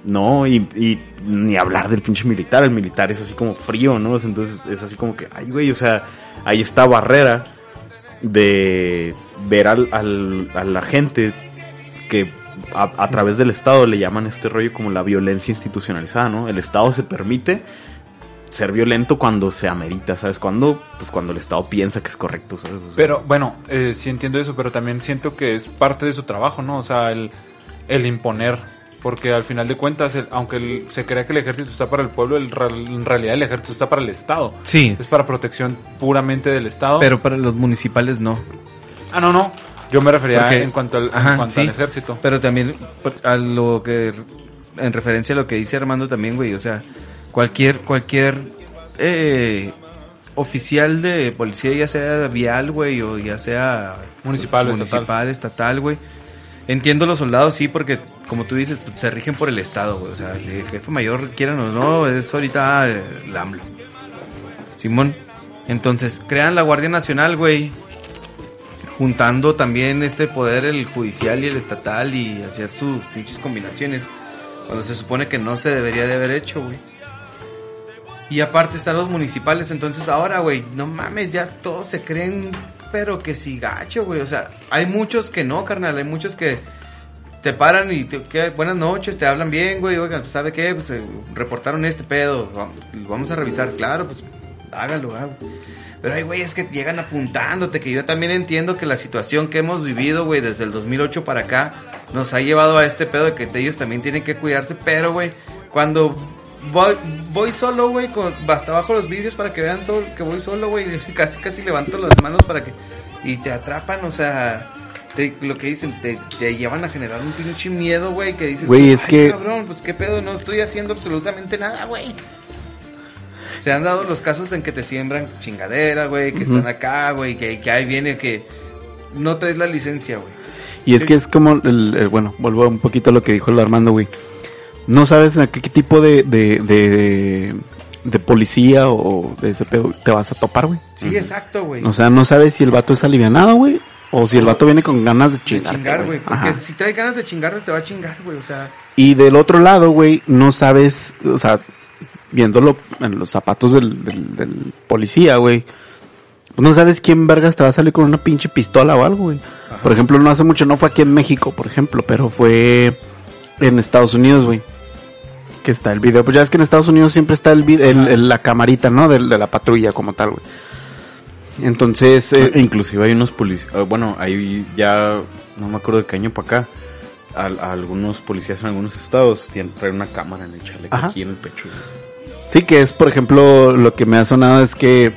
no, y, ni hablar del pinche militar, el militar es así como frío, ¿no? Entonces es así como que, ay, güey, o sea, hay esta barrera de ver al, al- a la gente que a, través del Estado le llaman este rollo como la violencia institucionalizada, ¿no? El Estado se permite ser violento cuando se amerita, ¿sabes? Cuando, pues cuando el Estado piensa que es correcto, ¿sabes? Pero bueno, eh, sí entiendo eso, pero también siento que es parte de su trabajo, ¿no? O sea, el, el imponer. Porque al final de cuentas, el- aunque el- se crea que el ejército está para el pueblo, el en realidad el ejército está para el Estado. Sí, Es para protección puramente del Estado. pero para los municipales no. Ah, no, no. Yo me refería Porque- en cuanto al, en cuanto sí. al ejército. Pero también a lo que en referencia a lo que dice Armando también, güey, o sea, cualquier cualquier eh, oficial de policía, ya sea vial, güey, o ya sea Municipal municipal, estatal, güey. Entiendo los soldados, sí, porque como tú dices, se rigen por el Estado, güey. O sea, el jefe mayor, quieran o no, es ahorita eh, el AMLO. Simón. Entonces, crean la Guardia Nacional, güey. Juntando también este poder, el judicial y el estatal, y hacer sus pinches combinaciones. Cuando se supone que no se debería de haber hecho, güey. Y aparte están los municipales, entonces ahora, güey, no mames, ya todos se creen, pero que sí gacho, güey. O sea, hay muchos que no, carnal, hay muchos que te paran y te, ¿qué? buenas noches, te hablan bien, güey, oigan, ¿sabe qué? Pues eh, reportaron este pedo, vamos, a revisar, claro, pues hágalo, hágalo. Pero hay güeyes que llegan apuntándote, que yo también entiendo que la situación que hemos vivido, güey, desde el 2008 para acá, nos ha llevado a este pedo de que ellos también tienen que cuidarse, pero, güey, cuando voy, voy solo, güey, con- hasta abajo los vídeos para que vean sol- que voy solo, güey, casi casi levanto las manos para que... Y te atrapan, o sea... te- lo que dicen, te, te llevan a generar un pinche miedo, güey, que dices, Güey, "Ay, es que- cabrón, pues qué pedo, no estoy haciendo absolutamente nada, güey. Se han dado los casos en que te siembran chingadera, güey, que están acá, güey, que, que ahí viene que no traes la licencia, güey. Y es que es como, el, el- bueno, vuelvo un poquito a lo que dijo el Armando, güey. No sabes a qué, qué tipo de, de, de, de policía o de ese pedo te vas a topar, güey. Sí, exacto, güey. O sea, no sabes si el vato es alivianado, güey, o si el vato viene con ganas de de chingar. chingar, güey. Porque Ajá. si trae ganas de chingar, te va a chingar, güey. O sea, Y del otro lado, güey, no sabes, o sea, viéndolo en los zapatos del, del, del policía, güey, pues no sabes quién vergas te va a salir con una pinche pistola o algo, güey. Por ejemplo, no hace mucho, no fue aquí en México, por ejemplo, pero fue en Estados Unidos, güey. Que está el video. Pues ya es que en Estados Unidos siempre está el, vid- el- el- la camarita, ¿no? De, de la patrulla como tal, güey. Entonces, eh, E inclusive hay unos policías, bueno, ahí ya, no me acuerdo de qué año para acá, a algunos policías en algunos estados tienen, traen una cámara en el chaleco Ajá. aquí en el pecho. Sí, que es, por ejemplo, lo que me ha sonado es que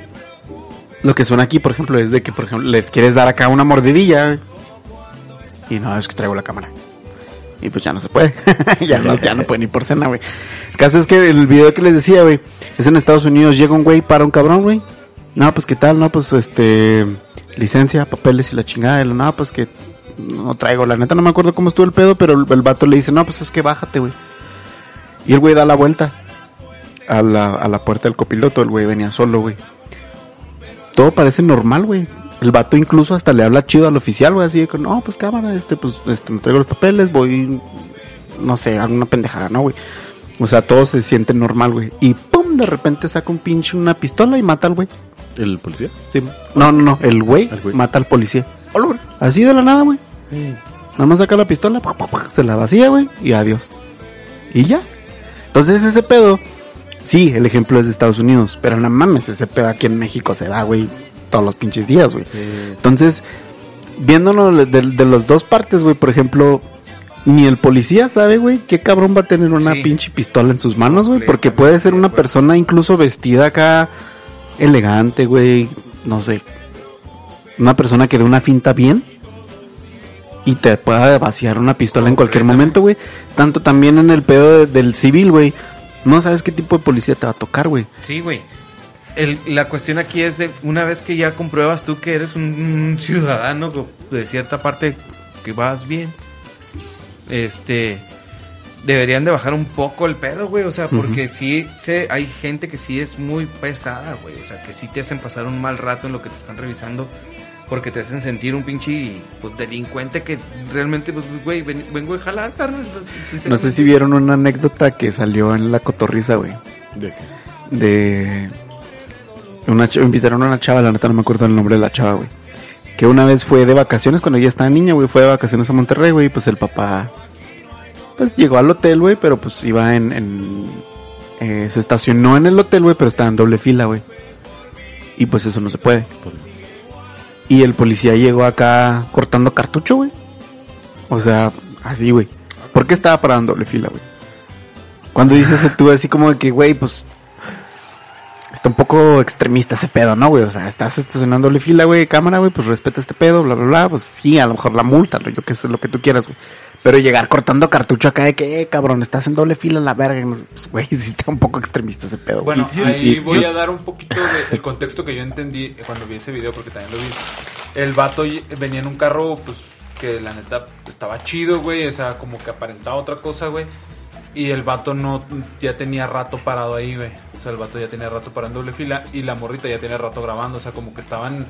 lo que suena aquí, por ejemplo, es de que, por ejemplo, les quieres dar acá una mordidilla y no, es que traigo la cámara. Y pues ya no se puede. ya, no, ya no puede ni por cena, güey. El caso es que el video que les decía, güey, es en Estados Unidos, llega un güey para un cabrón, güey. No, pues qué tal, no, pues este, licencia, papeles y la chingada. No, pues que no traigo, la neta no me acuerdo cómo estuvo el pedo, pero el, el vato le dice, no, pues es que bájate, güey. Y el güey da la vuelta a la, a la puerta del copiloto, el güey venía solo, güey. Todo parece normal, güey. El vato incluso hasta le habla chido al oficial, güey, así de que, no, pues cámara, este, pues, este, me traigo los papeles, voy, no sé, alguna pendejada, ¿no, güey? O sea, todo se siente normal, güey. Y pum, de repente saca un pinche una pistola y mata al güey. ¿El policía? Sí. No, no, no, el güey mata al policía. Así de la nada, güey. Nada más saca la pistola, pa, pa, pa, se la vacía, güey, y adiós. Y ya. Entonces ese pedo, sí, el ejemplo es de Estados Unidos, pero no mames, ese pedo aquí en México se da, güey, todos los pinches días, güey. Entonces, viéndolo de, de las dos partes, güey, por ejemplo, ni el policía sabe, güey, qué cabrón va a tener una Sí. pinche pistola en sus manos, güey, porque puede ser una persona incluso vestida acá, elegante, güey, no sé, una persona que dé una finta bien y te pueda vaciar una pistola en cualquier momento, güey. Tanto también en el pedo de- del civil, güey. No sabes qué tipo de policía te va a tocar, güey. sí, güey. El- la cuestión aquí es de una vez que ya compruebas tú que eres un, un ciudadano de cierta parte que vas bien, este, deberían de bajar un poco el pedo, güey. O sea, porque sí, sé, hay gente que sí es muy pesada, güey. O sea, que sí te hacen pasar un mal rato en lo que te están revisando. Porque te hacen sentir un pinche, pues, delincuente que realmente, pues, güey, ven- vengo a jalar, carnal. No sé si vieron una anécdota que salió en la cotorriza, güey. ¿De qué? De una invitaron a una chava, la neta no me acuerdo el nombre de la chava, güey. Que una vez fue de vacaciones cuando ella estaba niña, güey, fue de vacaciones a Monterrey, güey, y pues el papá pues llegó al hotel, güey, pero pues iba en, en eh, se estacionó en el hotel, güey, pero estaba en doble fila, güey. Y pues eso no se puede. Y el policía llegó acá cortando cartucho, güey. O sea, así, güey. ¿Por qué estaba parado en doble fila, güey? Cuando dices tú así como de que, güey, pues está un poco extremista ese pedo, ¿no, güey? O sea, estás estacionando doble fila, güey, cámara, güey, pues respeta este pedo, bla, bla, bla. Pues sí, a lo mejor la multa, lo- yo que sé, lo que tú quieras, güey. Pero llegar cortando cartucho acá de que, eh, cabrón, estás en doble fila en la verga. Pues, güey, sí está un poco extremista ese pedo, güey. Bueno, Y- ahí y- voy y- a dar un poquito del contexto que yo entendí cuando vi ese video, porque también lo vi. El vato venía en un carro, pues, que la neta estaba chido, güey, o sea, como que aparentaba otra cosa, güey. Y el vato no, ya tenía rato parado ahí, güey. O sea, el vato ya tenía rato parado en doble fila y la morrita ya tenía rato grabando, o sea, como que estaban...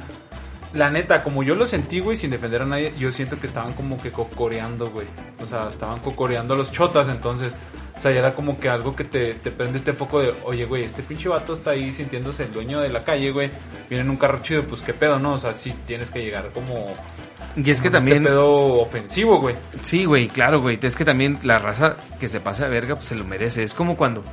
La neta, como yo lo sentí, güey, sin defender a nadie, yo siento que estaban como que cocoreando, güey. O sea, estaban cocoreando a los chotas, entonces... O sea, ya era como que algo que te, te prende este foco de, oye, güey, este pinche vato está ahí sintiéndose el dueño de la calle, güey. Viene en un carro chido, pues qué pedo, ¿no? O sea, sí tienes que llegar como... Y es que con también... Este pedo ofensivo, güey. Sí, güey, claro, güey. Es que también la raza que se pasa de verga, pues se lo merece. Es como cuando.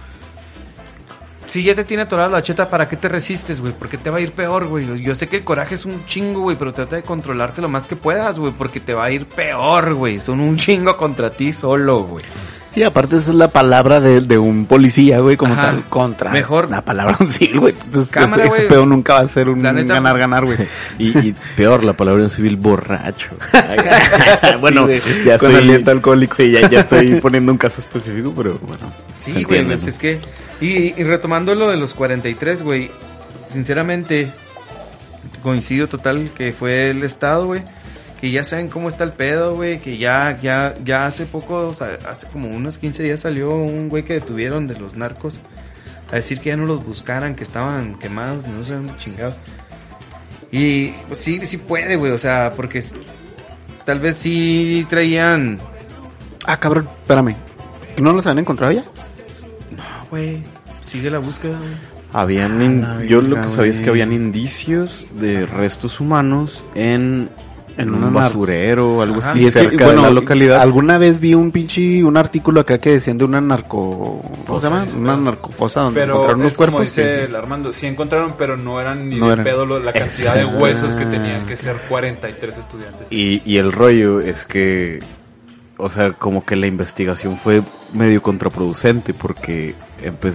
si ya te tiene atorada la cheta, ¿para qué te resistes, güey? Porque te va a ir peor, güey. Yo sé que el coraje es un chingo, güey, pero trata de controlarte lo más que puedas, güey, porque te va a ir peor, güey. Son un chingo contra ti solo, güey. Sí, aparte esa es la palabra de, de un policía, güey, como Ajá. tal, contra. Mejor- La palabra un civil, güey. Entonces, Cámara, ese, ese pedo nunca va a ser un ganar-ganar, güey. Y, y peor, la palabra en civil, borracho. bueno, Sí, ya con estoy... aliento alcohólico. Sí, ya, ya estoy poniendo un caso específico, pero bueno. Sí, güey, pues es que... Y, y retomando lo de los 43, güey, sinceramente, coincido total que fue el Estado, güey, que ya saben cómo está el pedo, güey, que ya, ya, ya hace poco, o sea, hace como unos 15 días salió un güey que detuvieron de los narcos a decir que ya no los buscaran, que estaban quemados, no sé chingados. Y pues, sí, sí puede, güey, o sea, porque tal vez sí traían... Ah, cabrón, espérame. ¿No los han encontrado ya? Ah, güey, sigue la búsqueda, güey. Habían in- Ah, yo lo que sabía es que habían indicios de restos humanos en, en un basurero o algo Ajá. así Y es que, cerca bueno, de la localidad. alguna vez vi un pinche, un artículo acá que decían de una narco... ¿Cómo se llama? Una narcofosa donde Pero encontraron unos es como cuerpos. dice el Armando, sí encontraron, pero no eran ni No de eran. pedo la cantidad de huesos que tenían que ser 43 estudiantes. Y, y el rollo es que, o sea, como que la investigación fue medio contraproducente porque,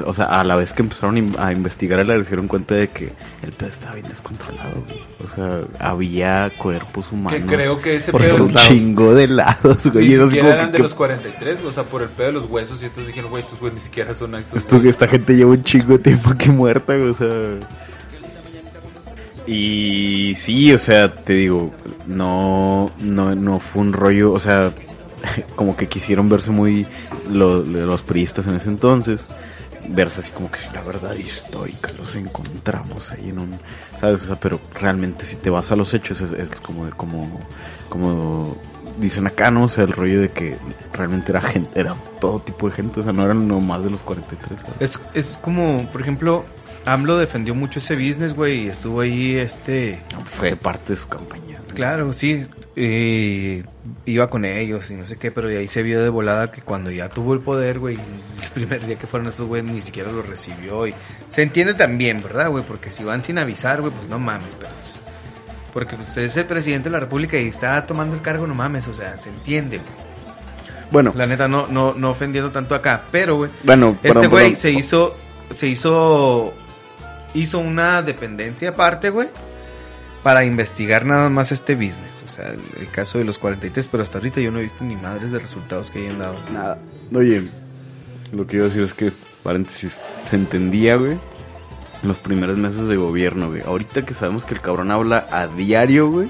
o sea, a la vez que empezaron a investigar, le dieron cuenta de que el pedo estaba bien descontrolado. güey. O sea, había cuerpos que humanos. creo que ese por pedo un chingo de lados, güey. ni Y siquiera eran que- de que- los 43, o sea, por el pedo de los huesos. Y entonces dijeron, güey, estos güeyes ni siquiera son estos. Esto, esta gente lleva un chingo de tiempo aquí muerta, güey, o sea. Y sí, o sea, te digo, no, no, no fue un rollo, o sea, como que quisieron verse muy lo- los priistas en ese entonces, verse así como que si la verdad histórica los encontramos ahí en un, sabes, o sea, pero realmente si te vas a los hechos es, es como como, como dicen acá, ¿no? O sea, el rollo de que realmente era gente, era todo tipo de gente, o sea, no eran nomás de los 43. ¿sabes? Es, es como, por ejemplo, AMLO defendió mucho ese business, güey, y estuvo ahí, este... Fue parte de su campaña. ¿no? Claro, sí, iba con ellos y no sé qué, pero de ahí se vio de volada que cuando ya tuvo el poder, güey, el primer día que fueron esos güeyes ni siquiera lo recibió y... Se entiende también, ¿verdad, güey? Porque si van sin avisar, güey, pues no mames, pero... pues, porque pues, es el presidente de la república y está tomando el cargo, no mames, o sea, se entiende, güey. Bueno, La neta, no, no, no ofendiendo tanto acá, pero, güey, bueno, Este güey se hizo, se hizo, hizo una dependencia aparte, güey, para investigar nada más este business. O sea, el, el caso de los 43, pero hasta ahorita yo no he visto ni madres de resultados que hayan dado. Nada. Oye, lo que iba a decir es que, paréntesis, se entendía, güey, en los primeros meses de gobierno, güey. Ahorita que sabemos que el cabrón habla a diario, güey,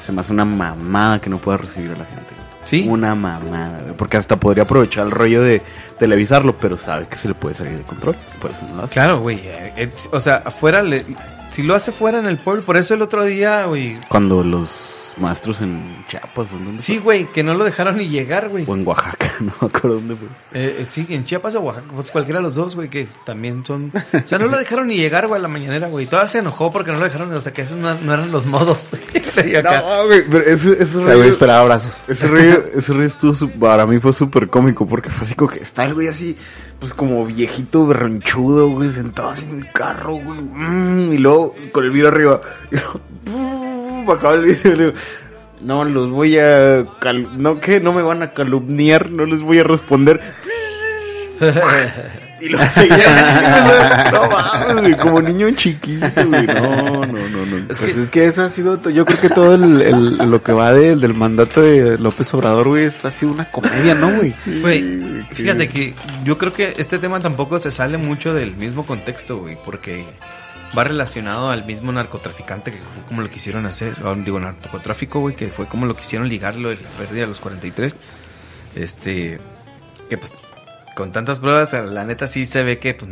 se me hace una mamada que no pueda recibir a la gente. güey. ¿Sí? Una mamada, güey. Porque hasta podría aprovechar el rollo de televisarlo, pero sabe que se le puede salir de control. Por eso no lo hace. Claro, güey. eh, eh, o sea, afuera, le- si lo hace fuera en el pueblo, por eso el otro día, güey. Cuando los maestros en Chiapas, ¿o dónde Sí, güey, que no lo dejaron ni llegar, güey. O en Oaxaca, no me acuerdo dónde fue. Eh, eh, sí, en Chiapas o Oaxaca, pues cualquiera de los dos, güey, que también son... O sea, no lo dejaron ni llegar, güey, a la mañanera, güey. Todavía se enojó porque no lo dejaron, o sea, que esos no, no eran los modos. No, güey, pero ese, ese O sea, güey, rollo- esperaba abrazos. Ese rollo, ese rollo estuvo, para mí fue súper cómico porque fue así como que está el güey así, pues como viejito berronchudo, güey, sentado así en el carro, güey, mm, y luego con el vidrio arriba, y luego, pum, acaba el vidrio y le digo, no, los voy a, cal- no, que no me van a calumniar, no les voy a responder. Y lo seguía, no mames, güey, como niño chiquito, güey, no, no, no, no. Pues es que eso ha sido, yo creo que todo el, el- lo que va de- del mandato de López Obrador, güey, es- ha sido una comedia, ¿no, güey? Güey, fíjate que yo creo que este tema tampoco se sale mucho del mismo contexto, güey, porque va relacionado al mismo narcotraficante que fue como lo quisieron hacer, o, digo, narcotráfico, güey, que fue como lo quisieron ligarlo de la pérdida de los 43. Este, que pues con tantas pruebas, la neta sí se ve que, pues,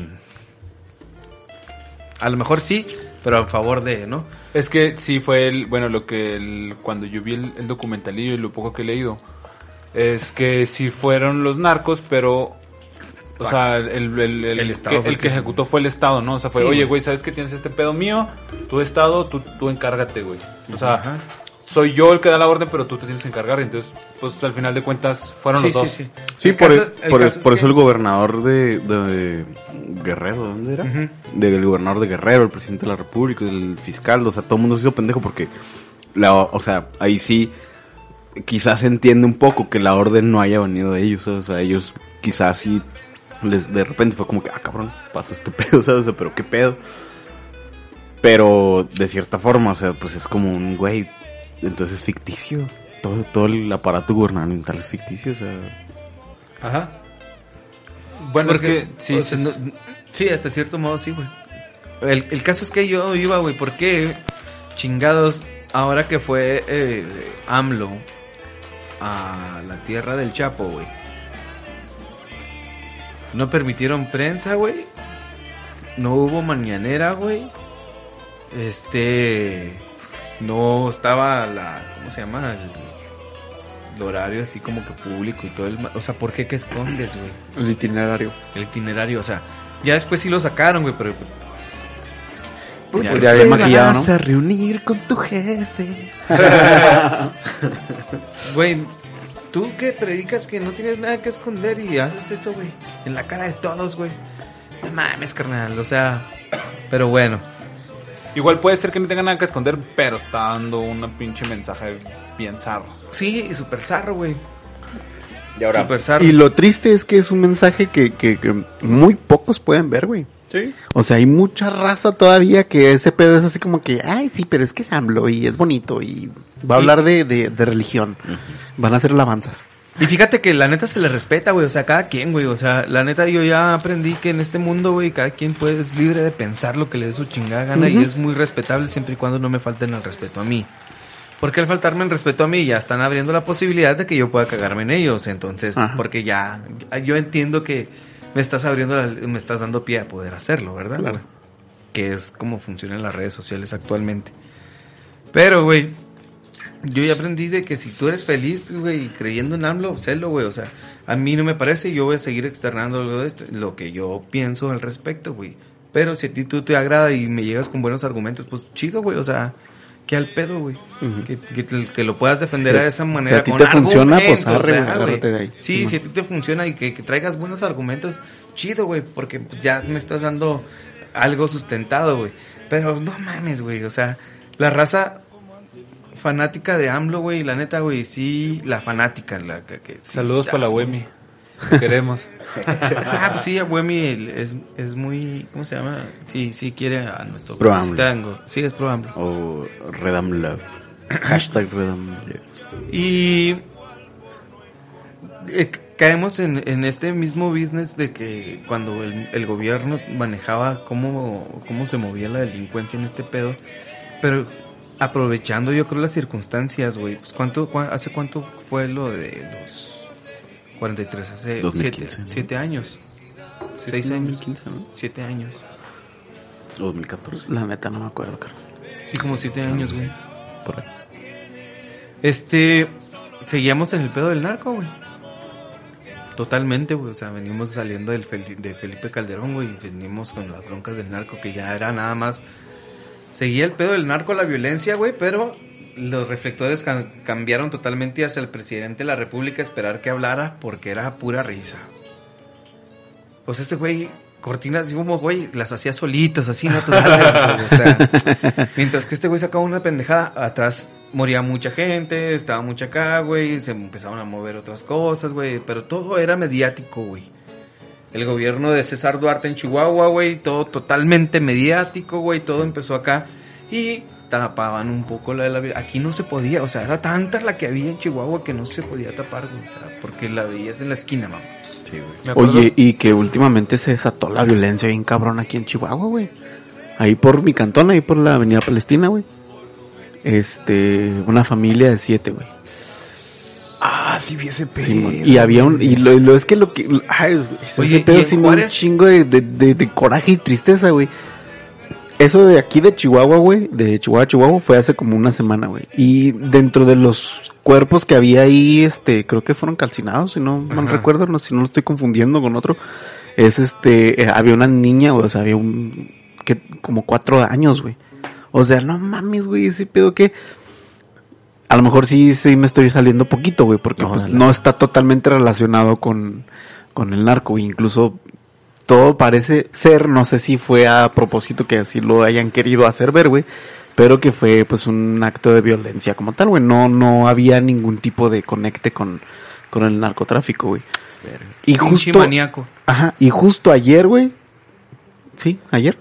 a lo mejor sí, pero a favor de, ¿no? Es que sí fue el, bueno, lo que el, cuando yo vi el, el documentalillo y lo poco que he leído, es que sí fueron los narcos, pero, o sea, el, el, el, el Estado que, el ejecutó fue el Estado, ¿no? O sea, fue, Sí, oye, güey. güey, ¿sabes que tienes este pedo mío? Tu Estado, tú, tú encárgate, güey. O sea, Ajá. Soy yo el que da la orden, pero tú te tienes que encargar. Entonces, pues al final de cuentas, fueron Sí, los dos. sí, sí. Sí, El por, caso- el por, caso es por que- eso el gobernador de, de Guerrero, ¿dónde era? Ujú. Del gobernador de Guerrero, el presidente de la República, el fiscal, o sea, todo el mundo se hizo pendejo porque, la, o sea, ahí sí, quizás se entiende un poco que la orden no haya venido de ellos, o sea, ellos quizás sí, les, de repente fue como que, ah, cabrón, pasó este pedo, ¿sabes? O sea, pero qué pedo. Pero de cierta forma, o sea, pues es como un güey, entonces es ficticio. Todo, todo el aparato gubernamental es ficticio, o sea. Ajá. Bueno, es Porque, que sí, o sea, sí, no- sí, hasta cierto modo sí, güey. El, el caso es que yo iba, güey, ¿por qué chingados ahora que fue eh, AMLO a la tierra del Chapo, güey? No permitieron prensa, güey. No hubo mañanera, güey. Este. No estaba la. ¿Cómo se llama? El, el horario así como que público y todo el. O sea, ¿por qué que escondes, güey? El itinerario. El itinerario, o sea, ya después sí lo sacaron, güey, pero Pues Ya ya había maquillado, ¿no? a reunir con tu jefe. Güey, tú que predicas que no tienes nada que esconder y haces eso, güey, en la cara de todos, güey. No mames, carnal, o sea, pero bueno. Igual puede ser que no tenga nada que esconder, pero está dando una pinche mensaje bien zarro. Sí, súper zarro, güey. Y ahora, Súper zarro. Y lo triste es que es un mensaje que, que, que muy pocos pueden ver, güey. sí. O sea, hay mucha raza todavía que ese pedo es así como que, ay, sí, pero es que es AMLO y es bonito y va a hablar de, de, de religión. Van a hacer alabanzas. Y fíjate que la neta se le respeta, güey, o sea, cada quien, güey, o sea, la neta yo ya aprendí que en este mundo, güey, cada quien puede, es libre de pensar lo que le dé su chingada gana y Ujú. es muy respetable siempre y cuando no me falten el respeto a mí. Porque al faltarme el respeto a mí ya están abriendo la posibilidad de que yo pueda cagarme en ellos, entonces, Ajá. porque ya, yo entiendo que me estás abriendo, la- me estás dando pie a poder hacerlo, ¿verdad? Claro. Que es como funcionan las redes sociales actualmente. Pero, güey, yo ya aprendí de que si tú eres feliz, güey, creyendo en AMLO, sélo, güey. O sea, a mí no me parece y yo voy a seguir externando lo, de esto, lo que yo pienso al respecto, güey. Pero si a ti tú te agrada y me llegas con buenos argumentos, pues chido, güey. O sea, que al pedo, güey. Ujú. que, que, te- que lo puedas defender Si- de esa si manera. a ti con te funciona, pues, arre, güey, ¿verdad, agárrate de ahí. Sí, si a ti te funciona y que, que traigas buenos argumentos, chido, güey. Porque ya me estás dando algo sustentado, güey. Pero no mames, güey. O sea, la raza fanática de AMLO, güey, la neta, güey, sí, la fanática, la que... que sí Saludos está, para la. Wemi. Queremos. Ah, pues sí, Wemi es, es muy, ¿cómo se llama? Sí, sí quiere a nuestro Pro AMLO. tango. Sí, es pro AMLO. O Redam Love. Hashtag Redam Love. Y eh, caemos en, en este mismo business de que cuando el, el gobierno manejaba cómo, cómo se movía la delincuencia en este pedo, pero aprovechando yo creo las circunstancias, güey, pues cuánto, cua- hace cuánto fue lo de los 43, hace 2015, siete, ¿no? siete años, seis años, 2015, ¿no? siete años, O 2014. La neta no me acuerdo, cara. sí como siete años, güey. Por ahí. Este, seguíamos en el pedo del narco, güey. Totalmente, güey. O sea, venimos saliendo del Fel- de Felipe Calderón, güey. y Venimos con las broncas del narco, que ya era nada más. Seguía el pedo del narco, la violencia, güey, pero los reflectores cam- cambiaron totalmente hacia el presidente de la República esperar que hablara porque era pura risa. Pues este güey, cortinas de humo, güey, las hacía solitas, así naturales, o sea, mientras que este güey sacaba una pendejada, atrás moría mucha gente, estaba mucha acá, güey, se empezaban a mover otras cosas, güey, pero todo era mediático, güey. El gobierno de César Duarte en Chihuahua, güey, todo totalmente mediático, güey, todo empezó acá y tapaban un poco la de la vi- Aquí no se podía, o sea, era tanta la que había en Chihuahua que no se podía tapar, güey, o sea, porque la veías en la esquina, mamá. Sí, güey. Oye, y que últimamente se desató la violencia bien cabrón aquí en Chihuahua, güey. Ahí por mi cantón, ahí por la avenida Palestina, güey. Este, una familia de siete, güey. Ah, sí vi ese pedo. Sí, y había un, y lo, lo es que lo que, ay, ese Oye, pedo ¿y en sí me un chingo de, de, de- de coraje y tristeza, güey. Eso de aquí de Chihuahua, güey, de Chihuahua, Chihuahua, fue hace como una semana, güey. Y dentro de los cuerpos que había ahí, este, creo que fueron calcinados, si no mal recuerdo, no, si no lo estoy confundiendo con otro. Es este, eh, había una niña, güey, o sea, había un, que, como cuatro años, güey. O sea, no mames, güey, ese pedo que, a lo mejor sí, sí me estoy saliendo poquito, güey, porque No, pues, no está totalmente relacionado con, con el narco. Incluso todo parece ser, no sé si fue a propósito que así lo hayan querido hacer ver, güey, pero que fue pues un acto de violencia como tal, güey. No, no había ningún tipo de conecte con, con el narcotráfico, güey. Y justo, maníaco. ajá, y justo ayer, güey, sí, ayer,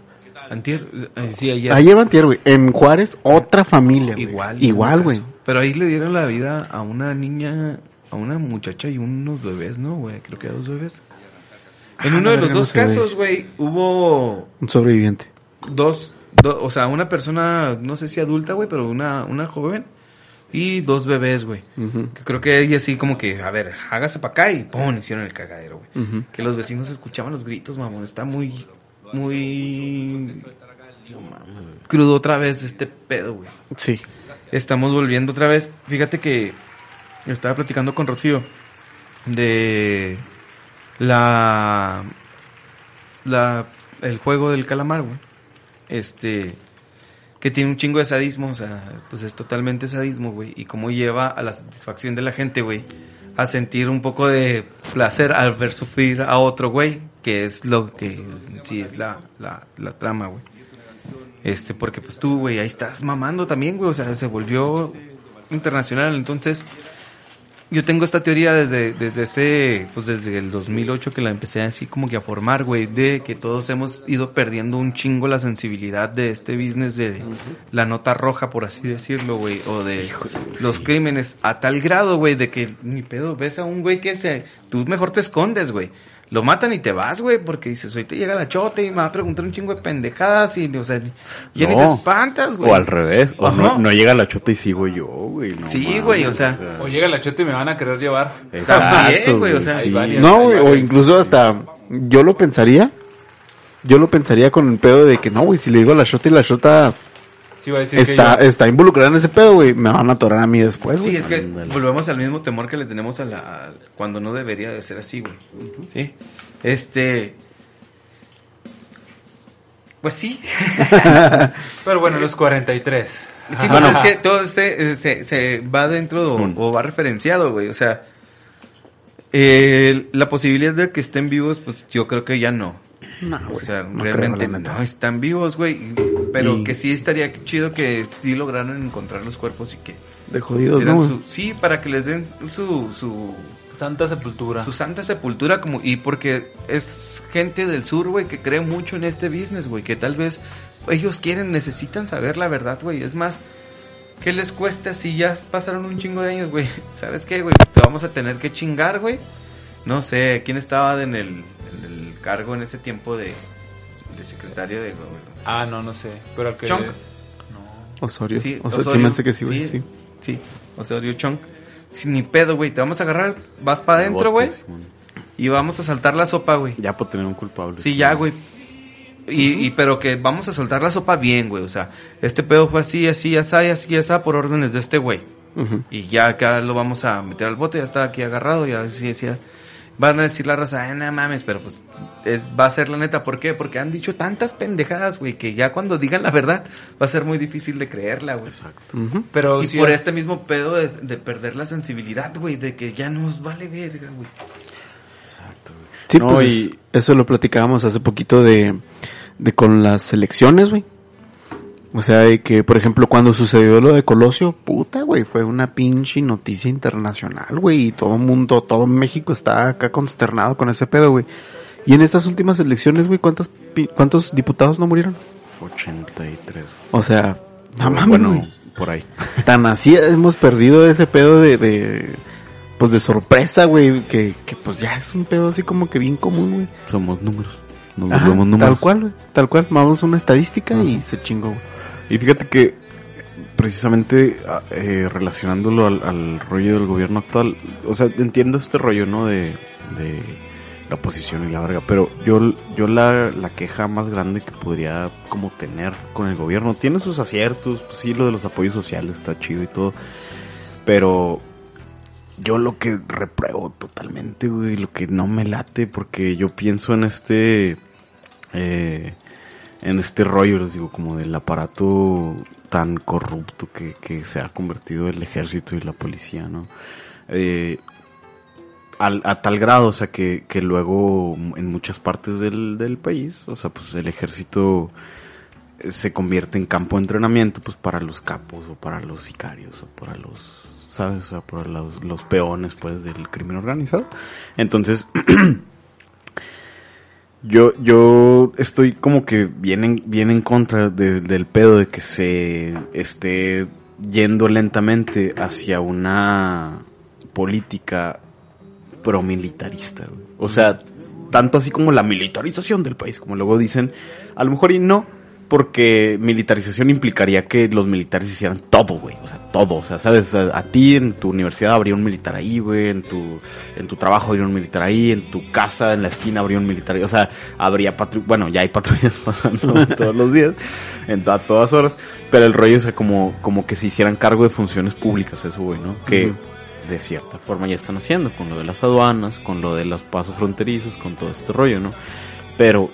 Antier, eh, sí, ayer. ayer antier, güey, en Juárez, otra familia, güey. Igual. Igual, güey. Pero ahí le dieron la vida a una niña, a una muchacha y unos bebés, ¿no, güey? Creo que a dos bebés. En Ah, uno de los dos casos, güey, hubo Un sobreviviente. dos, do- o sea, una persona, no sé si adulta, güey, pero una, una joven y dos bebés, güey. Que Creo que ella así como que, a ver, hágase para acá y ¡pum! hicieron el cagadero, güey. Que los vecinos escuchaban los gritos, mamón. Está muy, muy crudo otra vez este pedo, güey. Sí. Estamos volviendo otra vez. Fíjate que estaba platicando con Rocío de la la el juego del calamar, güey. Este que tiene un chingo de sadismo, o sea, pues es totalmente sadismo, güey, y cómo lleva a la satisfacción de la gente, güey, a sentir un poco de placer al ver sufrir a otro, güey, que es lo que sí es la, la, la trama, güey. Este, porque pues tú, güey, ahí estás mamando también, güey, o sea, se volvió internacional, entonces yo tengo esta teoría desde, desde ese, pues desde el 2008 que la empecé así como que a formar, güey, de que todos hemos ido perdiendo un chingo la sensibilidad de este business de la nota roja, por así decirlo, güey, o de los crímenes a tal grado, güey, de que ni pedo, ves a un güey que se, tú mejor te escondes, güey. Lo matan y te vas, güey, porque dices, hoy te llega la chote y me va a preguntar un chingo de pendejadas y, o sea, ya ni te No. espantas, güey. O al revés. O no, no llega la chota y sigo yo, güey. no Sí, güey, o sea, O llega la chota y me van a querer llevar. También, güey, o sea, varias. No, güey, o incluso hasta yo lo pensaría. Yo lo pensaría con el pedo de que no, güey, si le digo a la Shota y la Shota Sí, va a decir está, que yo- está involucrada en ese pedo, güey, me van a atorar a mí después, Sí, güey. es que volvemos al mismo temor que le tenemos a la a- cuando no debería de ser así, güey. Sí. Este pues sí. Pero bueno, los 43. Sí, pues es que todo este eh, se, se va dentro o, o va referenciado, güey. O sea, eh, la posibilidad de que estén vivos, pues yo creo que ya no. No, O sea, no realmente no están vivos, güey. Pero Y- que sí estaría chido que sí lograran encontrar los cuerpos y que De jodidos, hicieran ¿no? su- güey? sí, para que les den su, su Santa Sepultura. su santa sepultura como y porque es gente del sur, güey, que cree mucho en este business, güey, que tal vez ellos quieren, necesitan saber la verdad, güey. Es más, ¿qué les cuesta si ya pasaron un chingo de años, güey? ¿Sabes qué, güey? Te vamos a tener que chingar, güey. No sé, ¿quién estaba en el, en el cargo en ese tiempo de, de secretario de gobierno? Ah, no, no sé. Pero el que. Chonk. No. Osorio. Sí, Osorio, sí Osorio. me hace que sí, güey, sí. Sí, Osorio Chong. Sin ni pedo, güey. Te vamos a agarrar, vas para adentro, güey. Y vamos a saltar la sopa, güey. Ya por tener un culpable. Sí, ya, güey. Y, y pero que vamos a soltar la sopa bien, güey. O sea, este pedo fue así, así, así, así, así, por órdenes de este güey. Ujú. Y ya acá lo vamos a meter al bote, ya está aquí agarrado, ya así, así. Van a decir la raza, "Eh, no mames, pero pues es, va a ser la neta. ¿Por qué? Porque han dicho tantas pendejadas, güey, que ya cuando digan la verdad va a ser muy difícil de creerla, güey. Exacto. Pero Y por es- este mismo pedo de, de perder la sensibilidad, güey, de que ya nos vale verga, güey. Exacto, güey. Sí, No, pues y- eso lo platicábamos hace poquito de, de con las elecciones, güey. O sea, de que, por ejemplo, cuando sucedió lo de Colosio, puta, güey, fue una pinche noticia internacional, güey, y todo el mundo, todo México está acá consternado con ese pedo, güey. Y en estas últimas elecciones, güey, ¿cuántos, ¿cuántos diputados no murieron? 83. O sea, no mames, bueno, por ahí. Tan así hemos perdido ese pedo de, de pues de sorpresa, güey, que, que pues ya es un pedo así como que bien común, güey. Somos números. Nos Ajá, números. tal cual, güey, tal cual. Vamos a una estadística y se chingó, güey. Y fíjate que precisamente eh, relacionándolo al, al rollo del gobierno actual, o sea, entiendo este rollo, ¿no? De, de la oposición y la verga, pero yo, yo la, la queja más grande que podría como tener con el gobierno, tiene sus aciertos, pues sí, lo de los apoyos sociales está chido y todo, pero yo lo que repruebo totalmente, güey, lo que no me late, porque yo pienso en este... Eh, en este rollo, les digo, como del aparato tan corrupto que, que se ha convertido el ejército y la policía, ¿no? Eh, al- a tal grado, o sea, que, que luego en muchas partes del, del país, o sea, pues el ejército se convierte en campo de entrenamiento, pues para los capos o para los sicarios o para los, ¿sabes? O sea, para los, los peones, pues, del crimen organizado. Entonces, yo, yo estoy como que bien en, bien en contra de- del pedo de que se esté yendo lentamente hacia una política promilitarista. O sea, tanto así como la militarización del país, como luego dicen, a lo mejor y no, porque militarización implicaría que los militares hicieran todo, güey, todo, o sea, sabes, a, a ti en tu universidad habría un militar ahí, güey, en tu en tu trabajo habría un militar ahí, en tu casa en la esquina habría un militar ahí, o sea, habría patru bueno, ya hay patrullas pasando todos los días, en a todas horas, pero el rollo, o sea, como como que se hicieran cargo de funciones públicas, eso, güey, ¿no? Que de cierta forma ya están haciendo, con lo de las aduanas, con lo de los pasos fronterizos, con todo este rollo, ¿no? Pero,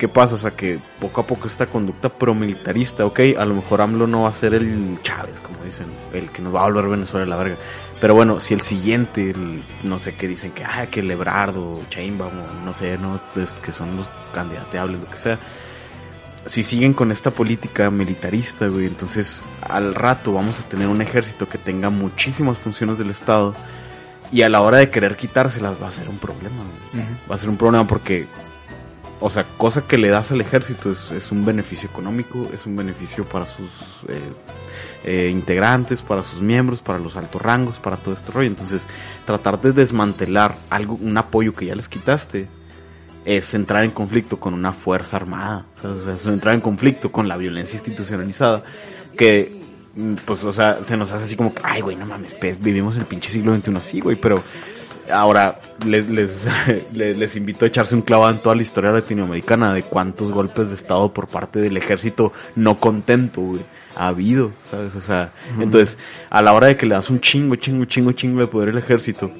¿qué pasa? O sea, que poco a poco esta conducta promilitarista, ok, a lo mejor AMLO no va a ser el Chávez, como dicen, el que nos va a volver Venezuela a la verga. Pero bueno, si el siguiente, el- no sé qué dicen, que, ah, que Lebrardo, Chainbaum, o no sé, ¿no? Pues, que son los candidateables, lo que sea. Si siguen con esta política militarista, güey, entonces al rato vamos a tener un ejército que tenga muchísimas funciones del Estado y a la hora de querer quitárselas va a ser un problema, güey. Va a ser un problema porque, o sea, cosa que le das al ejército es, un beneficio económico, es un beneficio para sus eh, eh, integrantes, para sus miembros, para los altos rangos, para todo este rollo. Entonces, tratar de desmantelar algo, un apoyo que ya les quitaste, es entrar en conflicto con una fuerza armada, o sea, es entrar en conflicto con la violencia institucionalizada, que, mm, pues, o sea, se nos hace así como que, ay, güey, no mames, pues, vivimos el pinche siglo XXI así, güey, pero ahora les, les, les, les invito a echarse un clavado en toda la historia latinoamericana de cuántos golpes de Estado por parte del ejército no contento, güey, ha habido, ¿sabes? O sea, entonces, a la hora de que le das un chingo, chingo, chingo, chingo de poder al ejército,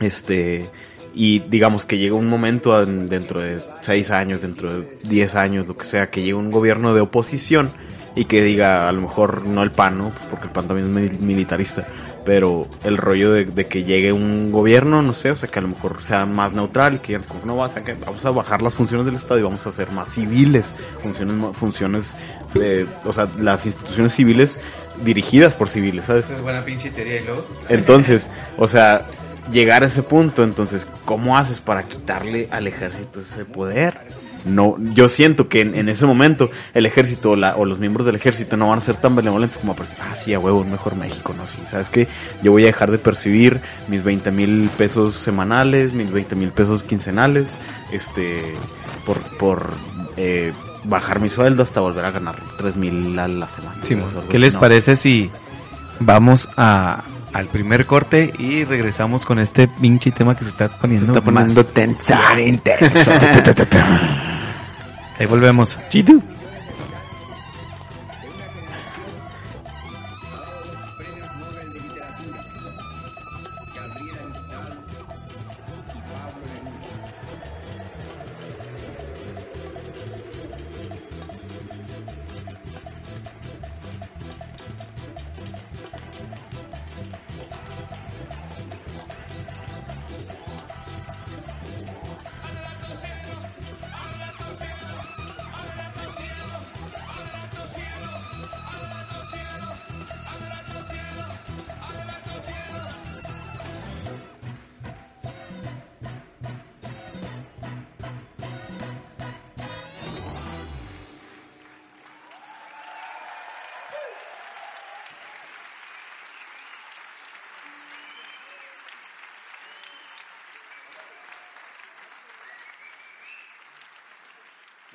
este y digamos que llega un momento en- dentro de seis años, dentro de diez años, lo que sea, que llegue un gobierno de oposición y que diga, a lo mejor no el PAN, ¿no? Porque el PAN también es mil- militarista, pero el rollo de, de que llegue un gobierno, no sé, o sea, que a lo mejor sea más neutral y que como, no, va, o sea, que vamos a bajar las funciones del Estado y vamos a hacer más civiles, funciones, funciones, eh, o sea, las instituciones civiles dirigidas por civiles, ¿sabes? Esa es buena pinche teoría y luego. Entonces, o sea, llegar a ese punto, entonces, ¿cómo haces para quitarle al ejército ese poder? No, yo siento que en, en ese momento el ejército o, la- o los miembros del ejército no van a ser tan benevolentes como a percibir, ah, sí, a huevo, un mejor México, no, sí, ¿sabes qué? Yo voy a dejar de percibir mis 20 mil pesos semanales, mis 20 mil pesos quincenales, este, por, por, eh, bajar mi sueldo hasta volver a ganar 3 mil a la semana. ¿qué les no. parece si vamos a al primer corte y regresamos con este pinche tema que se está poniendo, está poniendo más tenso. Ahí volvemos. Chidu.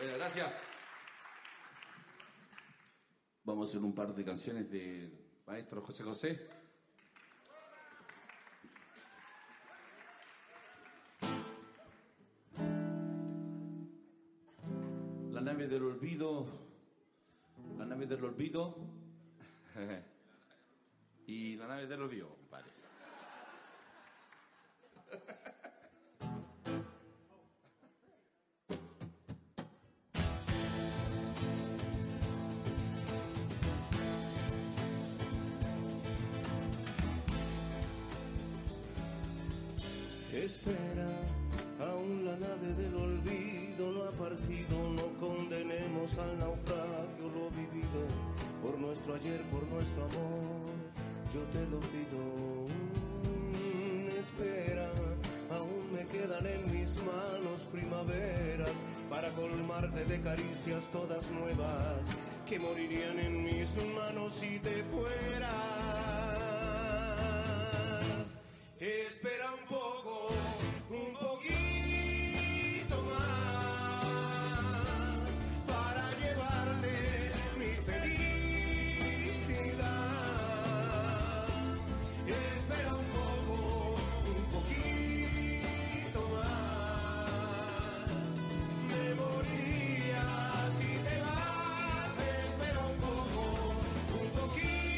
Bueno, gracias. Vamos a hacer un par de canciones del maestro José José. La nave del olvido. La nave del olvido. y la nave del olvido, compadre.